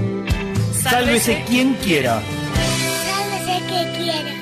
Sálvese quien quiera. Sálvese que quiera.